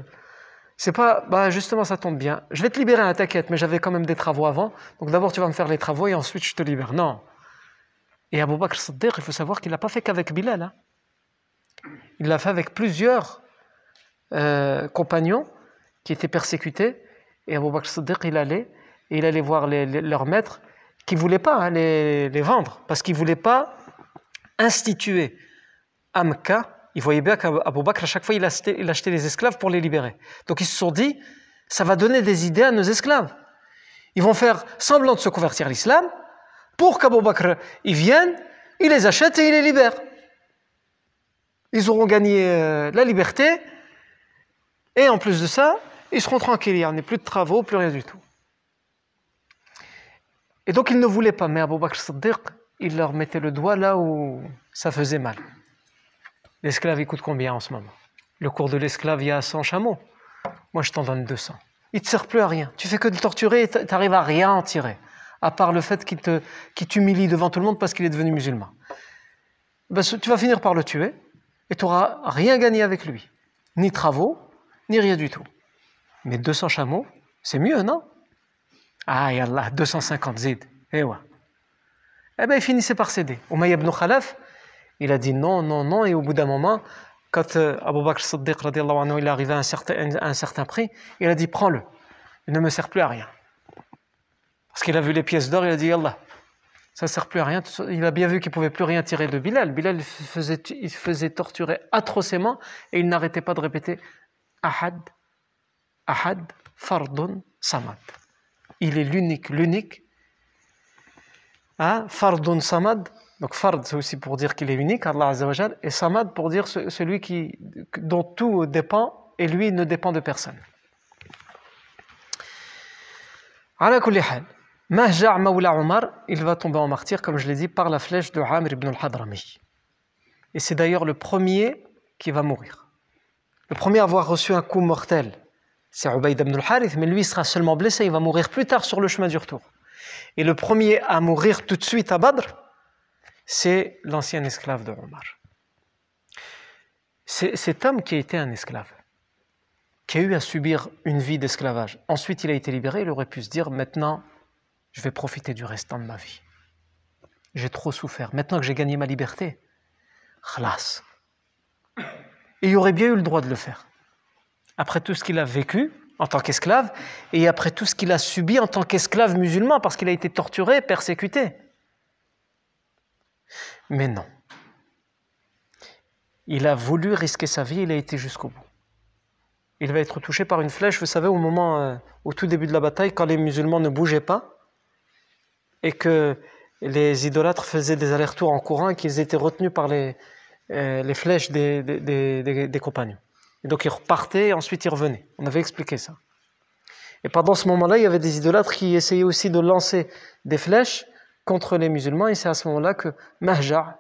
C'est pas, bah justement, ça tombe bien. Je vais te libérer, hein, t'inquiète, mais j'avais quand même des travaux avant. Donc d'abord, tu vas me faire les travaux et ensuite, je te libère. Non. Et Abu Bakr Siddiq, il faut savoir qu'il l'a pas fait qu'avec Bilal. Hein. Il l'a fait avec plusieurs euh, compagnons qui étaient persécutés. Et Abu Bakr Siddiq, il allait, et il allait voir leurs maîtres qui ne voulaient pas hein, les, les, vendre, parce qu'ils ne voulaient pas instituer Amka ils voyaient bien qu'Abou Bakr, à chaque fois, il achetait, il achetait les esclaves pour les libérer. Donc ils se sont dit, ça va donner des idées à nos esclaves. Ils vont faire semblant de se convertir à l'islam pour qu'Abou Bakr, ils viennent, il les achète et il les libère. Ils auront gagné euh, la liberté et en plus de ça, ils seront tranquilles. Il n'y a plus de travaux, plus rien du tout. Et donc ils ne voulaient pas, mais Abou Bakr Siddiq, il leur mettait le doigt là où ça faisait mal. L'esclave, il coûte combien en ce moment? Le cours de l'esclave, il y a 100 chameaux. Moi, je t'en donne 200. Il ne te sert plus à rien. Tu fais que de torturer et tu n'arrives à rien en tirer. À part le fait qu'il t'humilie devant tout le monde parce qu'il est devenu musulman. Ben, tu vas finir par le tuer et tu n'auras rien gagné avec lui. Ni travaux, ni rien du tout. Mais 200 chameaux, c'est mieux, non? Ah, Allah, 250 zid. Eh ouais. Eh bien, il finissait par céder. Umayy ibn Khalaf, il a dit non, non, non, et au bout d'un moment, quand euh, Abu Bakr Siddiq anhu, il est arrivé à un, certain, un certain prix, il a dit prends-le, il ne me sert plus à rien. Parce qu'il a vu les pièces d'or, il a dit Allah, ça ne sert plus à rien. Il a bien vu qu'il ne pouvait plus rien tirer de Bilal. Bilal faisait, il faisait torturer atrocement et il n'arrêtait pas de répéter Ahad, Ahad, Fardun, Samad. Il est l'unique, l'unique. Hein? Fardun, Samad, donc Fard, c'est aussi pour dire qu'il est unique, Allah Azzawajal, et Samad pour dire celui qui, dont tout dépend, et lui ne dépend de personne. Mahja' Mawla Omar, il va tomber en martyr, comme je l'ai dit, par la flèche de Amr ibn al-Hadrami. Et c'est d'ailleurs le premier qui va mourir. Le premier à avoir reçu un coup mortel, c'est Ubayd ibn al-Harith, mais lui sera seulement blessé, il va mourir plus tard sur le chemin du retour. Et le premier à mourir tout de suite à Badr, c'est l'ancien esclave de Omar. C'est cet homme qui a été un esclave, qui a eu à subir une vie d'esclavage. Ensuite, il a été libéré, il aurait pu se dire maintenant, je vais profiter du restant de ma vie. J'ai trop souffert. Maintenant que j'ai gagné ma liberté, khlas. Et il aurait bien eu le droit de le faire. Après tout ce qu'il a vécu en tant qu'esclave et après tout ce qu'il a subi en tant qu'esclave musulman parce qu'il a été torturé, persécuté. Mais non. Il a voulu risquer sa vie, il a été jusqu'au bout. Il va être touché par une flèche, vous savez, au moment, euh, au tout début de la bataille, quand les musulmans ne bougeaient pas et que les idolâtres faisaient des allers-retours en courant et qu'ils étaient retenus par les, euh, flèches des, des, des, compagnons. Et donc ils repartaient et ensuite ils revenaient. On avait expliqué ça. Et pendant ce moment-là, il y avait des idolâtres qui essayaient aussi de lancer des flèches contre les musulmans et c'est à ce moment-là que Mahja,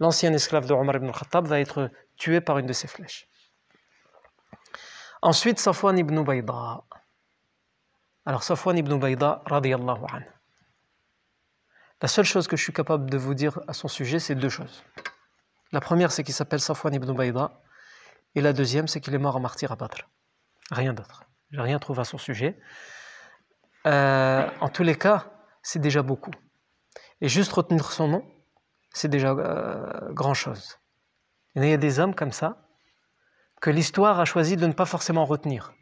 l'ancien esclave de Omar ibn Khattab, va être tué par une de ses flèches. Ensuite, Safwan ibn Bayda. Alors, Safwan ibn Bayda, radiyallahu anhu. La seule chose que je suis capable de vous dire à son sujet, c'est deux choses. La première, c'est qu'il s'appelle Safwan ibn Bayda. Et la deuxième, c'est qu'il est mort en martyr à Badr. Rien d'autre. Je n'ai rien trouvé à son sujet. Euh, en tous les cas, c'est déjà beaucoup. Et juste retenir son nom, c'est déjà euh, grand-chose. Il y a des hommes comme ça que l'histoire a choisi de ne pas forcément retenir.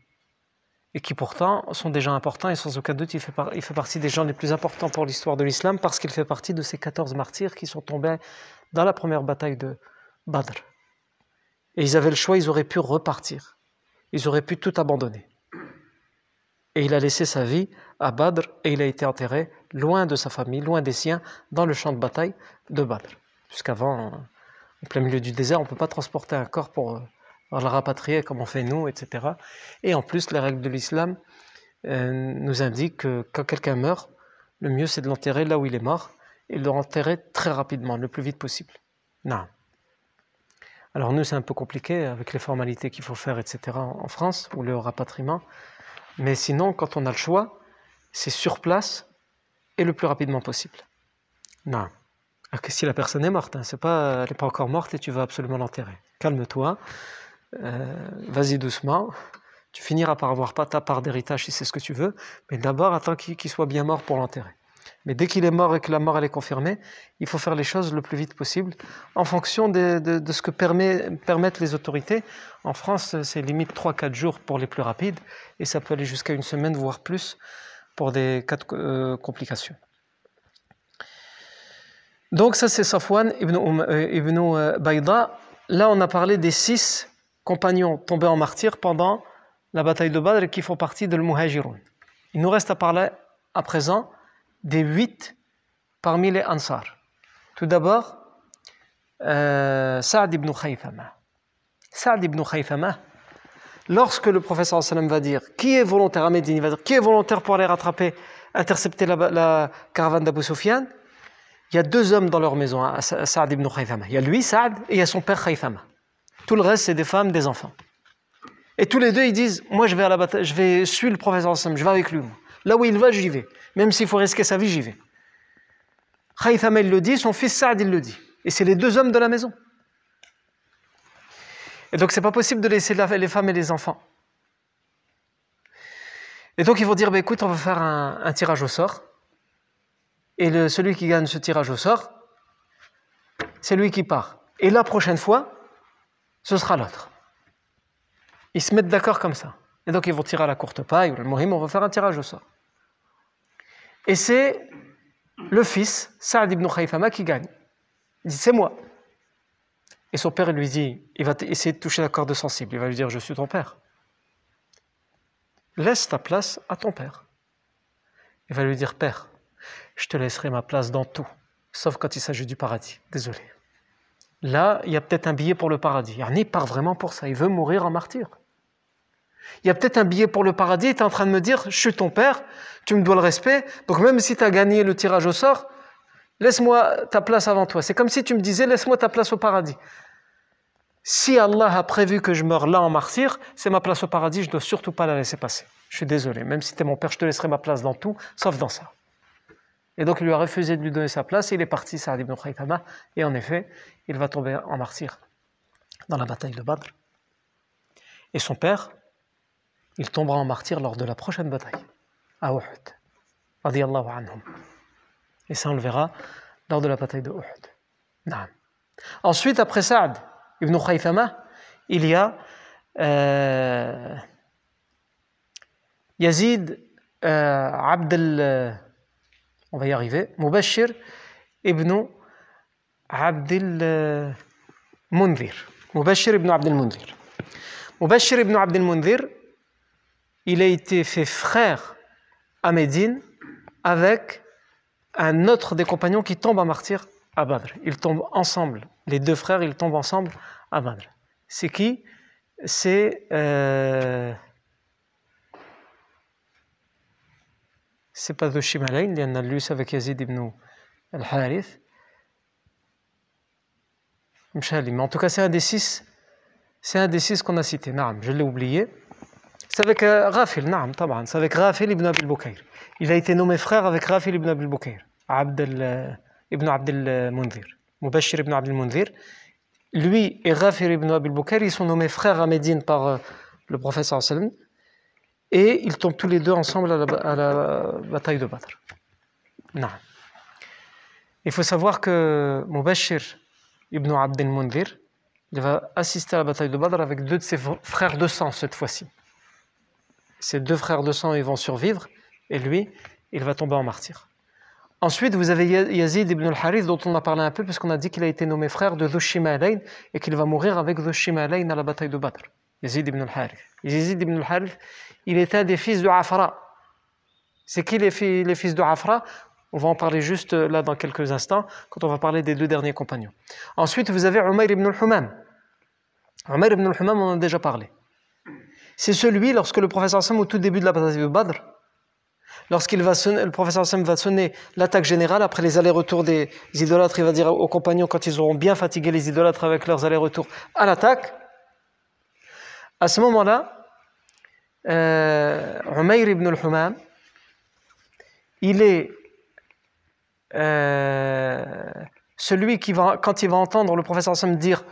et qui pourtant sont gens importants et sans aucun doute il fait partie des gens les plus importants pour l'histoire de l'islam parce qu'il fait partie de ces 14 martyrs qui sont tombés dans la première bataille de Badr. Et ils avaient le choix, ils auraient pu repartir. Ils auraient pu tout abandonner. Et il a laissé sa vie à Badr et il a été enterré loin de sa famille, loin des siens, dans le champ de bataille de Badr. Jusqu'avant, en plein milieu du désert, on ne peut pas transporter un corps pour euh, le rapatrier comme on fait nous, etc. Et en plus, les règles de l'islam euh, nous indiquent que quand quelqu'un meurt, le mieux c'est de l'enterrer là où il est mort et de l'enterrer très rapidement, le plus vite possible. Non. Alors nous, c'est un peu compliqué avec les formalités qu'il faut faire, etc. en France, ou le rapatriement. Mais sinon, quand on a le choix, c'est sur place et le plus rapidement possible. Non. que si la personne est morte, hein, c'est pas, elle n'est pas encore morte et tu vas absolument l'enterrer. Calme-toi, euh, vas-y doucement. Tu finiras par avoir pas ta part d'héritage si c'est ce que tu veux, mais d'abord attends qu'il soit bien mort pour l'enterrer. Mais dès qu'il est mort et que la mort elle est confirmée, il faut faire les choses le plus vite possible en fonction de, ce que permettent les autorités. En France, c'est limite 3-4 jours pour les plus rapides et ça peut aller jusqu'à une semaine, voire plus, pour des cas de euh, complications. Donc ça c'est Safwan ibn, um, Baïda. Là on a parlé des six compagnons tombés en martyr pendant la bataille de Badr qui font partie de l'Muhajirun. Il nous reste à parler à présent des huit parmi les Ansar. Tout d'abord, Saad ibn Khayfama. Saad ibn Khayfama, lorsque le professeur sallam va dire qui est volontaire va dire qui est volontaire pour aller rattraper, intercepter la, caravane d'Abu Sufyan, il y a deux hommes dans leur maison, à Saad ibn Khayfama. Il y a lui, Saad, et il y a son père Khayfama. Tout le reste, c'est des femmes, des enfants. Et tous les deux, ils disent Moi, je vais à la bataille, je vais suivre le professeur sallam, je vais avec lui. Là où il va, j'y vais. Même s'il faut risquer sa vie, j'y vais. Khaythama, il le dit, son fils Saad, il le dit. Et c'est les deux hommes de la maison. Et donc, c'est pas possible de laisser les femmes et les enfants. Et donc, ils vont dire bah, écoute, on va faire un, tirage au sort. Et celui qui gagne ce tirage au sort, c'est lui qui part. Et la prochaine fois, ce sera l'autre. Ils se mettent d'accord comme ça. Et donc, ils vont tirer à la courte paille, ou le mohim, on va faire un tirage au sort. Et c'est le fils, Saad ibn Khayfama, qui gagne. Il dit C'est moi. Et son père lui dit Il va essayer de toucher la corde sensible. Il va lui dire Je suis ton père. Laisse ta place à ton père. Il va lui dire Père, je te laisserai ma place dans tout, sauf quand il s'agit du paradis. Désolé. Là, il y a peut-être un billet pour le paradis. Il part vraiment pour ça. Il veut mourir en martyr. Il y a peut-être un billet pour le paradis, tu es en train de me dire, je suis ton père, tu me dois le respect, donc même si tu as gagné le tirage au sort, laisse-moi ta place avant toi. C'est comme si tu me disais, laisse-moi ta place au paradis. Si Allah a prévu que je meure là en martyr, c'est ma place au paradis, je ne dois surtout pas la laisser passer. Je suis désolé, même si tu es mon père, je te laisserai ma place dans tout, sauf dans ça. Et donc il lui a refusé de lui donner sa place, et il est parti, Saad ibn Khaytama, et en effet, il va tomber en martyr dans la bataille de Badr. Et son père, il tombera en martyr lors de la prochaine bataille, à Uhud. Anhum. Et ça, on le verra lors de la bataille de Uhud. Ensuite, après Saad ibn Khaythama, il y a euh, Yazid euh, Abdel, on va y arriver, Mubashir ibn Abdel euh, Mundhir. Mubashir ibn Abdel Mundhir. Mubashir ibn Abdel Mundhir, il a été fait frère à Médine avec un autre des compagnons qui tombe en martyr à Badr. Ils tombent ensemble, les deux frères, ils tombent ensemble à Badr. C'est qui? C'est euh, pas de Shimalayn, il y en a lu avec Yazid ibn al-Harith. Mais en tout cas, c'est un des six, c'est un des six qu'on a cité. je l'ai oublié. C'est avec Rafil, naam, c'est avec Rafil ibn Abil Bukayr. Il a été nommé frère avec Rafil ibn Abil Bukayr, Abdel, ibn Abdel Mundir, Mubashir ibn Abdel Mundir. Lui et Rafil ibn Abil ils sont nommés frères à Médine par euh, le prophète sallam et ils tombent tous les deux ensemble à la, à la bataille de Badr. Non. Il faut savoir que Mubashir ibn Abdel Mundir, il va assister à la bataille de Badr avec deux de ses frères de sang cette fois-ci. ses deux frères de sang, ils vont survivre, et lui, il va tomber en martyr. Ensuite, vous avez Yazid ibn al-Harith, dont on a parlé un peu, parce qu'on a dit qu'il a été nommé frère de Dhushimalayn et qu'il va mourir avec Dhushimalayn à la bataille de Badr. Yazid ibn al-Harith. Yazid ibn al-Harith, il était un des fils de Afra. C'est qui les, fils de Afra? On va en parler juste là dans quelques instants, quand on va parler des deux derniers compagnons. Ensuite, vous avez Umayr ibn al-Humam. Umayr ibn al-Humam, on en a déjà parlé. C'est celui, lorsque le professeur Sam, au tout début de la bataille de Badr, Lorsqu'il va sonner, le professeur Sam va sonner l'attaque générale, après les allers-retours des idolâtres, il va dire aux compagnons, quand ils auront bien fatigué les idolâtres avec leurs allers-retours, à l'attaque. À ce moment-là, euh, ibn al-Humam, il est euh, celui qui va, quand il va entendre le professeur Sam dire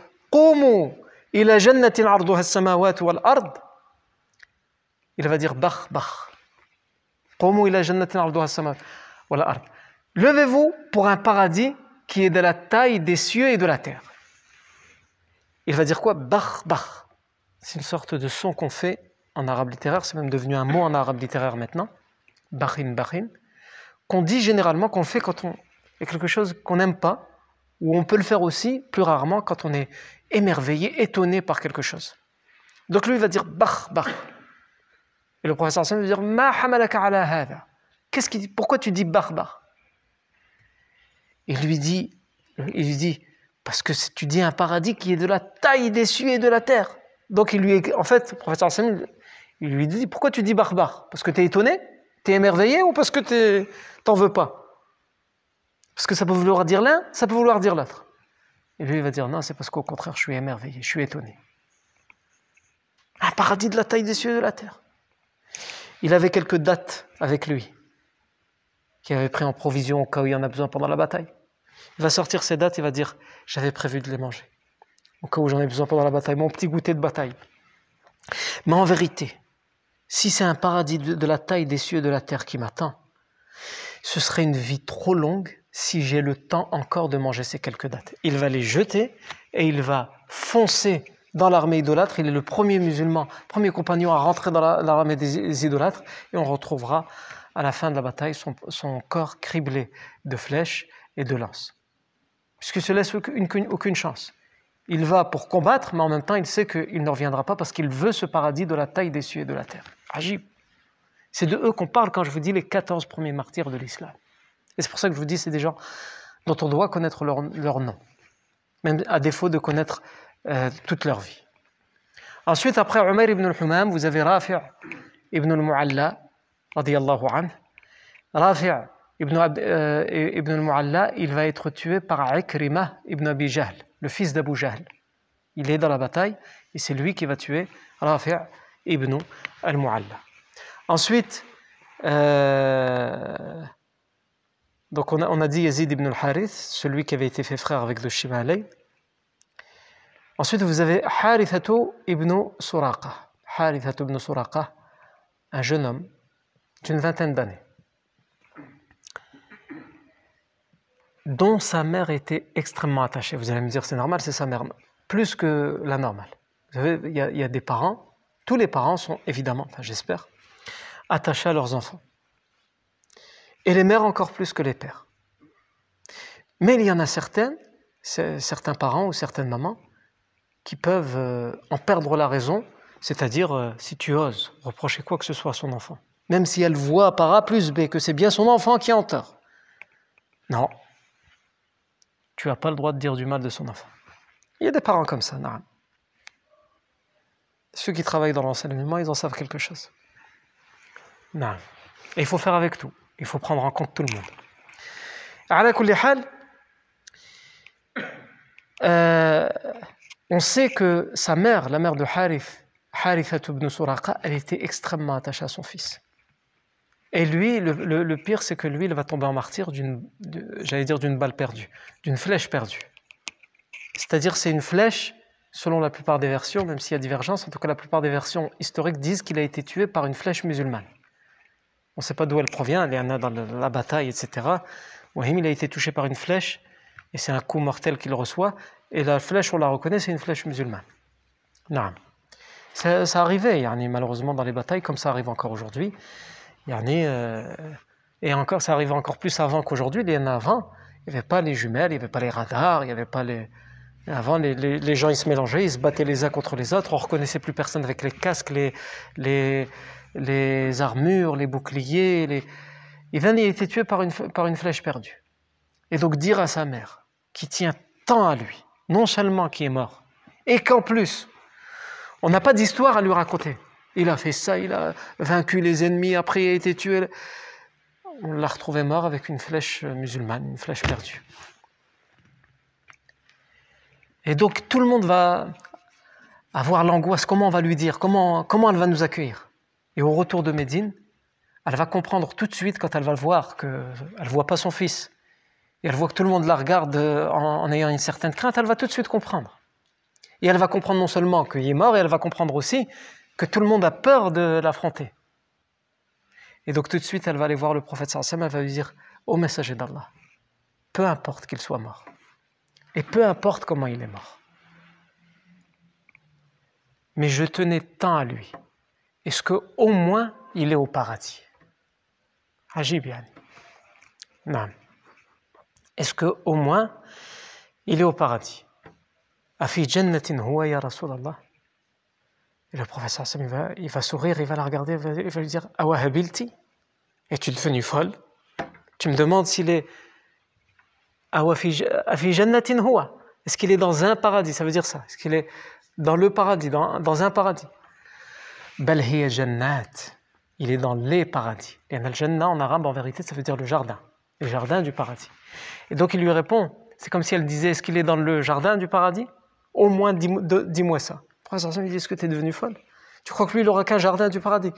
ard, il va dire Levez-vous pour un paradis qui est de la taille des cieux et de la terre. Il va dire quoi? Bach, bach. C'est une sorte de son qu'on fait en arabe littéraire, c'est même devenu un mot en arabe littéraire maintenant. Bachin, bachin. Qu'on dit généralement, qu'on fait quand on. y a quelque chose qu'on n'aime pas, ou on peut le faire aussi, plus rarement, quand on est émerveillé, étonné par quelque chose. Donc lui, il va dire Bach, bach. Et le professeur Hassan va dire Ma hamalaka ala hada Qu'est-ce qu'il dit? Pourquoi tu dis barbare Il lui dit il lui dit parce que tu dis un paradis qui est de la taille des cieux et de la terre. Donc il lui en fait, le professeur Hassan il lui dit pourquoi tu dis barbare Parce que tu es étonné? Tu es émerveillé ou parce que tu t'en veux pas? Parce que ça peut vouloir dire l'un, ça peut vouloir dire l'autre. Et lui il va dire non, c'est parce qu'au contraire, je suis émerveillé, je suis étonné. Un paradis de la taille des cieux et de la terre. Il avait quelques dates avec lui, qu'il avait pris en provision au cas où il en a besoin pendant la bataille. Il va sortir ces dates, il va dire J'avais prévu de les manger, au cas où j'en ai besoin pendant la bataille, mon petit goûter de bataille. Mais en vérité, si c'est un paradis de, la taille des cieux et de la terre qui m'attend, ce serait une vie trop longue si j'ai le temps encore de manger ces quelques dates. Il va les jeter et il va foncer dans l'armée idolâtre. Il est le premier musulman, premier compagnon à rentrer dans l'armée des idolâtres. Et on retrouvera à la fin de la bataille son, corps criblé de flèches et de lances. Puisqu'il ne se laisse aucune, chance. Il va pour combattre, mais en même temps, il sait qu'il ne reviendra pas parce qu'il veut ce paradis de la taille des cieux et de la terre. Agib. C'est de eux qu'on parle quand je vous dis les 14 premiers martyrs de l'islam. Et c'est pour ça que je vous dis, c'est des gens dont on doit connaître leur, leur nom. Même à défaut de connaître euh, toute leur vie. Ensuite, après Umar ibn al-Humam, vous avez Rafi' ibn al-Mu'alla, radiyallahu anhu. Rafi' ibn, euh, ibn al-Mu'alla, il va être tué par Ikrimah ibn Abi Jahl, le fils d'Abu Jahl. Il est dans la bataille et c'est lui qui va tuer Rafi' ibn al-Mu'alla. Ensuite, euh, donc on a, on a, dit Yazid ibn al-Harith, celui qui avait été fait frère avec le Shimalay. Ensuite, vous avez Harithatu ibn Suraqa. Harithatu ibn Suraqa, un jeune homme d'une vingtaine d'années, dont sa mère était extrêmement attachée. Vous allez me dire, c'est normal, c'est sa mère, plus que la normale. Vous savez, il y, a, des parents, tous les parents sont évidemment, enfin j'espère, attachés à leurs enfants. Et les mères encore plus que les pères. Mais il y en a certaines, certains parents ou certaines mamans, qui peuvent euh, en perdre la raison, c'est-à-dire euh, si tu oses reprocher quoi que ce soit à son enfant, même si elle voit par A plus B que c'est bien son enfant qui est en tort. Non, tu n'as pas le droit de dire du mal de son enfant. Il y a des parents comme ça, non. Ceux qui travaillent dans l'enseignement, ils en savent quelque chose. Non. Et il faut faire avec tout. Il faut prendre en compte tout le monde. Euh, on sait que sa mère, la mère de Harith, Haritha ibn Suraqa, elle était extrêmement attachée à son fils. Et lui, le, pire, c'est que lui, il va tomber en martyr d'une, j'allais dire d'une balle perdue, d'une flèche perdue. C'est-à-dire, c'est une flèche, selon la plupart des versions, même s'il y a divergence, en tout cas, la plupart des versions historiques disent qu'il a été tué par une flèche musulmane. On ne sait pas d'où elle provient, elle est dans la bataille, etc. Wahim, il a été touché par une flèche, et c'est un coup mortel qu'il reçoit, et la flèche, on la reconnaît, c'est une flèche musulmane. Non. Ça, arrivait, yani, malheureusement, dans les batailles, comme ça arrive encore aujourd'hui. Yani, euh, et encore, ça arrivait encore plus avant qu'aujourd'hui. Les avant, il n'y avait pas les jumelles, il n'y avait pas les radars, il n'y avait pas les. Avant, les, gens ils se mélangeaient, ils se battaient les uns contre les autres. On reconnaissait plus personne avec les casques, les, les, les armures, les boucliers. Les... Il il était tué par une, par une flèche perdue. Et donc dire à sa mère, qui tient tant à lui, non seulement qui est mort, et qu'en plus, on n'a pas d'histoire à lui raconter. Il a fait ça, il a vaincu les ennemis, après il a été tué. On l'a retrouvé mort avec une flèche musulmane, une flèche perdue. Et donc tout le monde va avoir l'angoisse, comment on va lui dire, comment, comment elle va nous accueillir? Et au retour de Médine, elle va comprendre tout de suite quand elle va le voir qu'elle ne voit pas son fils. Et elle voit que tout le monde la regarde en, en ayant une certaine crainte, elle va tout de suite comprendre. Et elle va comprendre non seulement qu'il est mort, et elle va comprendre aussi que tout le monde a peur de l'affronter. Et donc tout de suite, elle va aller voir le prophète sallam, elle va lui dire Ô messager d'Allah, peu importe qu'il soit mort, et peu importe comment il est mort, mais je tenais tant à lui. Est-ce qu'au moins il est au paradis? Ajib yani. Non. Est-ce qu'au moins il est au paradis? Afi jannatin huwa ya Rasulallah? Et le professeur il va, sourire, il va la regarder, il va, lui dire Awahabilti Es-tu devenu folle? Tu me demandes s'il est. Est-ce qu'il est dans un paradis? Ça veut dire ça. Est-ce qu'il est dans le paradis, dans, dans un paradis? Il est dans les paradis. Et en arabe, en vérité, ça veut dire le jardin. Le jardin du paradis. Et donc il lui répond c'est comme si elle disait Est-ce qu'il est dans le jardin du paradis? Au moins, dis-moi ça professeur lui dit Est-ce que tu es devenu folle? Tu crois que lui, il n'aura qu'un jardin du paradis?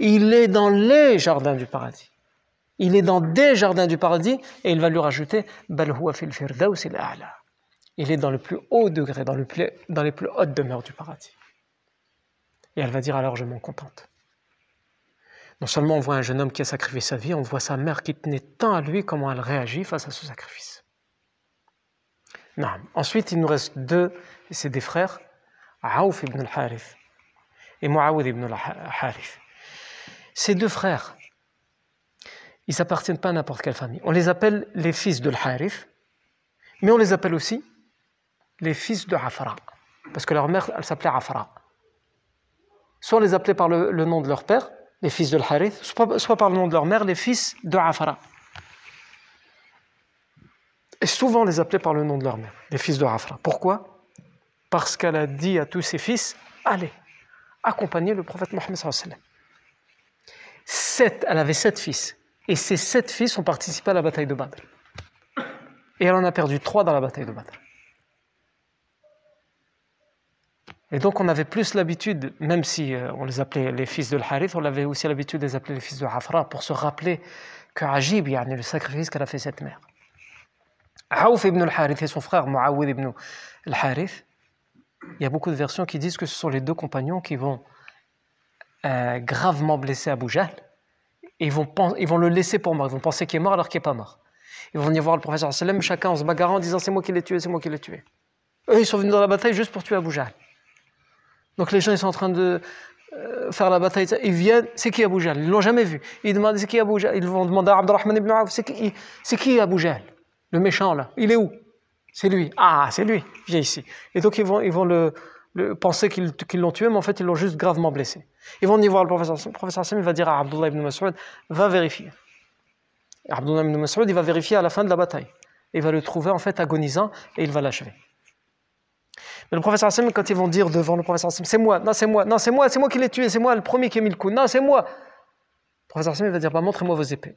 Il est dans les jardins du paradis. Il est dans des jardins du paradis et il va lui rajouter Il est dans le plus haut degré, dans, le plus, dans les plus hautes demeures du paradis. Et elle va dire alors je m'en contente. Non seulement on voit un jeune homme qui a sacrifié sa vie, on voit sa mère qui tenait tant à lui, comment elle réagit face à ce sacrifice. Non. Ensuite, il nous reste deux, c'est des frères, Aouf ibn al-Harith et Muawid ibn al-Harith. Ces deux frères, ils s'appartiennent pas à n'importe quelle famille. On les appelle les fils de l'Harith, mais on les appelle aussi les fils de Afra, parce que leur mère, elle s'appelait Afra. Soit on les appelait par le, nom de leur père, les fils de l'Harith, soit, par le nom de leur mère, les fils de Afra. Et souvent on les appelait par le nom de leur mère, les fils de Afra. Pourquoi? Parce qu'elle a dit à tous ses fils Allez, accompagnez le prophète Mohammed. Sept, elle avait sept fils. Et ces sept fils ont participé à la bataille de Badr. Et elle en a perdu trois dans la bataille de Badr. Et donc on avait plus l'habitude, même si euh, on les appelait les fils de l'Harith, on avait aussi l'habitude de les appeler les fils de Hafra pour se rappeler que Ajib, a le sacrifice qu'elle a fait cette mère. Aouf ibn al-Harith et son frère Muawid ibn al-Harith, il y a beaucoup de versions qui disent que ce sont les deux compagnons qui vont euh, gravement blesser Abu Jahl et ils vont, ils vont le laisser pour mort. Ils vont penser qu'il est mort alors qu'il n'est pas mort. Ils vont venir voir le professeur chacun en se bagarrant en disant c'est moi qui l'ai tué, c'est moi qui l'ai tué. Eux, ils sont venus dans la bataille juste pour tuer Abu Jahl. Donc les gens, ils sont en train de euh, faire la bataille. Ils viennent, c'est qui Abu Jahl? Ils l'ont jamais vu. Ils demandent c'est qui Abu Jahl? Ils vont demander à Abdurrahman ibn Auf c'est qui, qui Abu Jahl? Le méchant là, il est où? C'est lui. Ah, c'est lui. Viens ici. Et donc ils vont, ils vont le, penser qu'ils l'ont tué, mais en fait ils l'ont juste gravement blessé. Ils vont y voir le professeur. Le professeur Sam va dire à Abdullah ibn Mas'ud, va vérifier. Et Abdullah ibn Mas'ud, il va vérifier à la fin de la bataille. Il va le trouver en fait agonisant et il va l'achever. Mais le professeur Hassan, quand ils vont dire devant le professeur Hassan, c'est moi, non, c'est moi, non, c'est moi, c'est moi qui l'ai tué, c'est moi le premier qui a mis le coup, non, c'est moi. Le professeur Hassan va dire, bah, montrez-moi vos épées.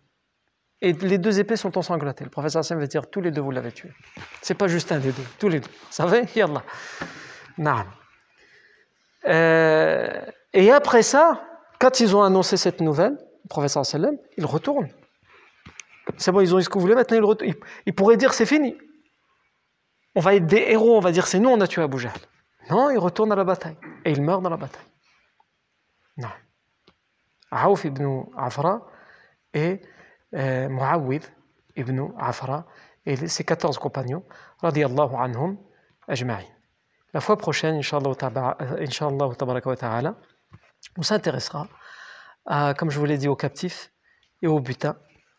Et les deux épées sont ensanglantées. Le professeur Hassan va dire tous les deux vous l'avez tué. C'est pas juste un des deux, tous les deux. Ça va Yallah. Naam. Euh, et après ça, quand ils ont annoncé cette nouvelle, le professeur sallam, il retourne. C'est bon, ils ont eu ce que vous voulez, maintenant ils retournent. Ils, pourraient dire c'est fini. On va être des héros, on va dire c'est nous, on a tué Abu Jahl. Non, il retourne à la bataille. Et il meurt dans la bataille. Non. Aouf ibn Afra et euh, ibn Afra et ses 14 compagnons, radiallahu anhum ajma'in. La fois prochaine, Inch'Allah ta'ala, on s'intéressera, comme je vous l'ai dit, aux captifs et aux butins,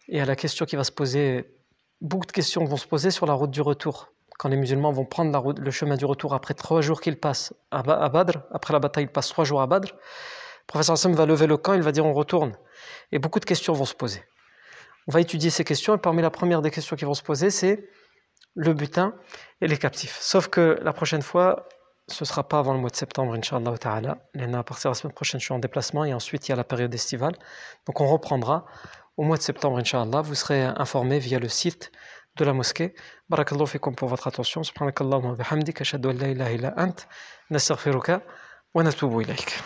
et à la question qui va se poser, beaucoup de questions vont se poser sur la route du retour. Quand les musulmans vont prendre le chemin du retour après trois jours qu'ils passent à Badr, après la bataille, ils passent trois jours à Badr, le professeur Hassan va lever le camp, il va dire on retourne. Et beaucoup de questions vont se poser. On va étudier ces questions, et parmi la première des questions qui vont se poser, c'est le butin et les captifs. Sauf que la prochaine fois, ce ne sera pas avant le mois de septembre, Inch'Allah Ta'ala. À partir de la semaine prochaine, je suis en déplacement et ensuite il y a la période estivale. Donc on reprendra au mois de septembre, Inch'Allah. Vous serez informé via le site de la mosquée. Barakallahu fikum pour votre attention. Subhanakallahumma bihamdik. Ashhadu an la ilaha illa ant. Nastaghfiruka wa natubu ilayk.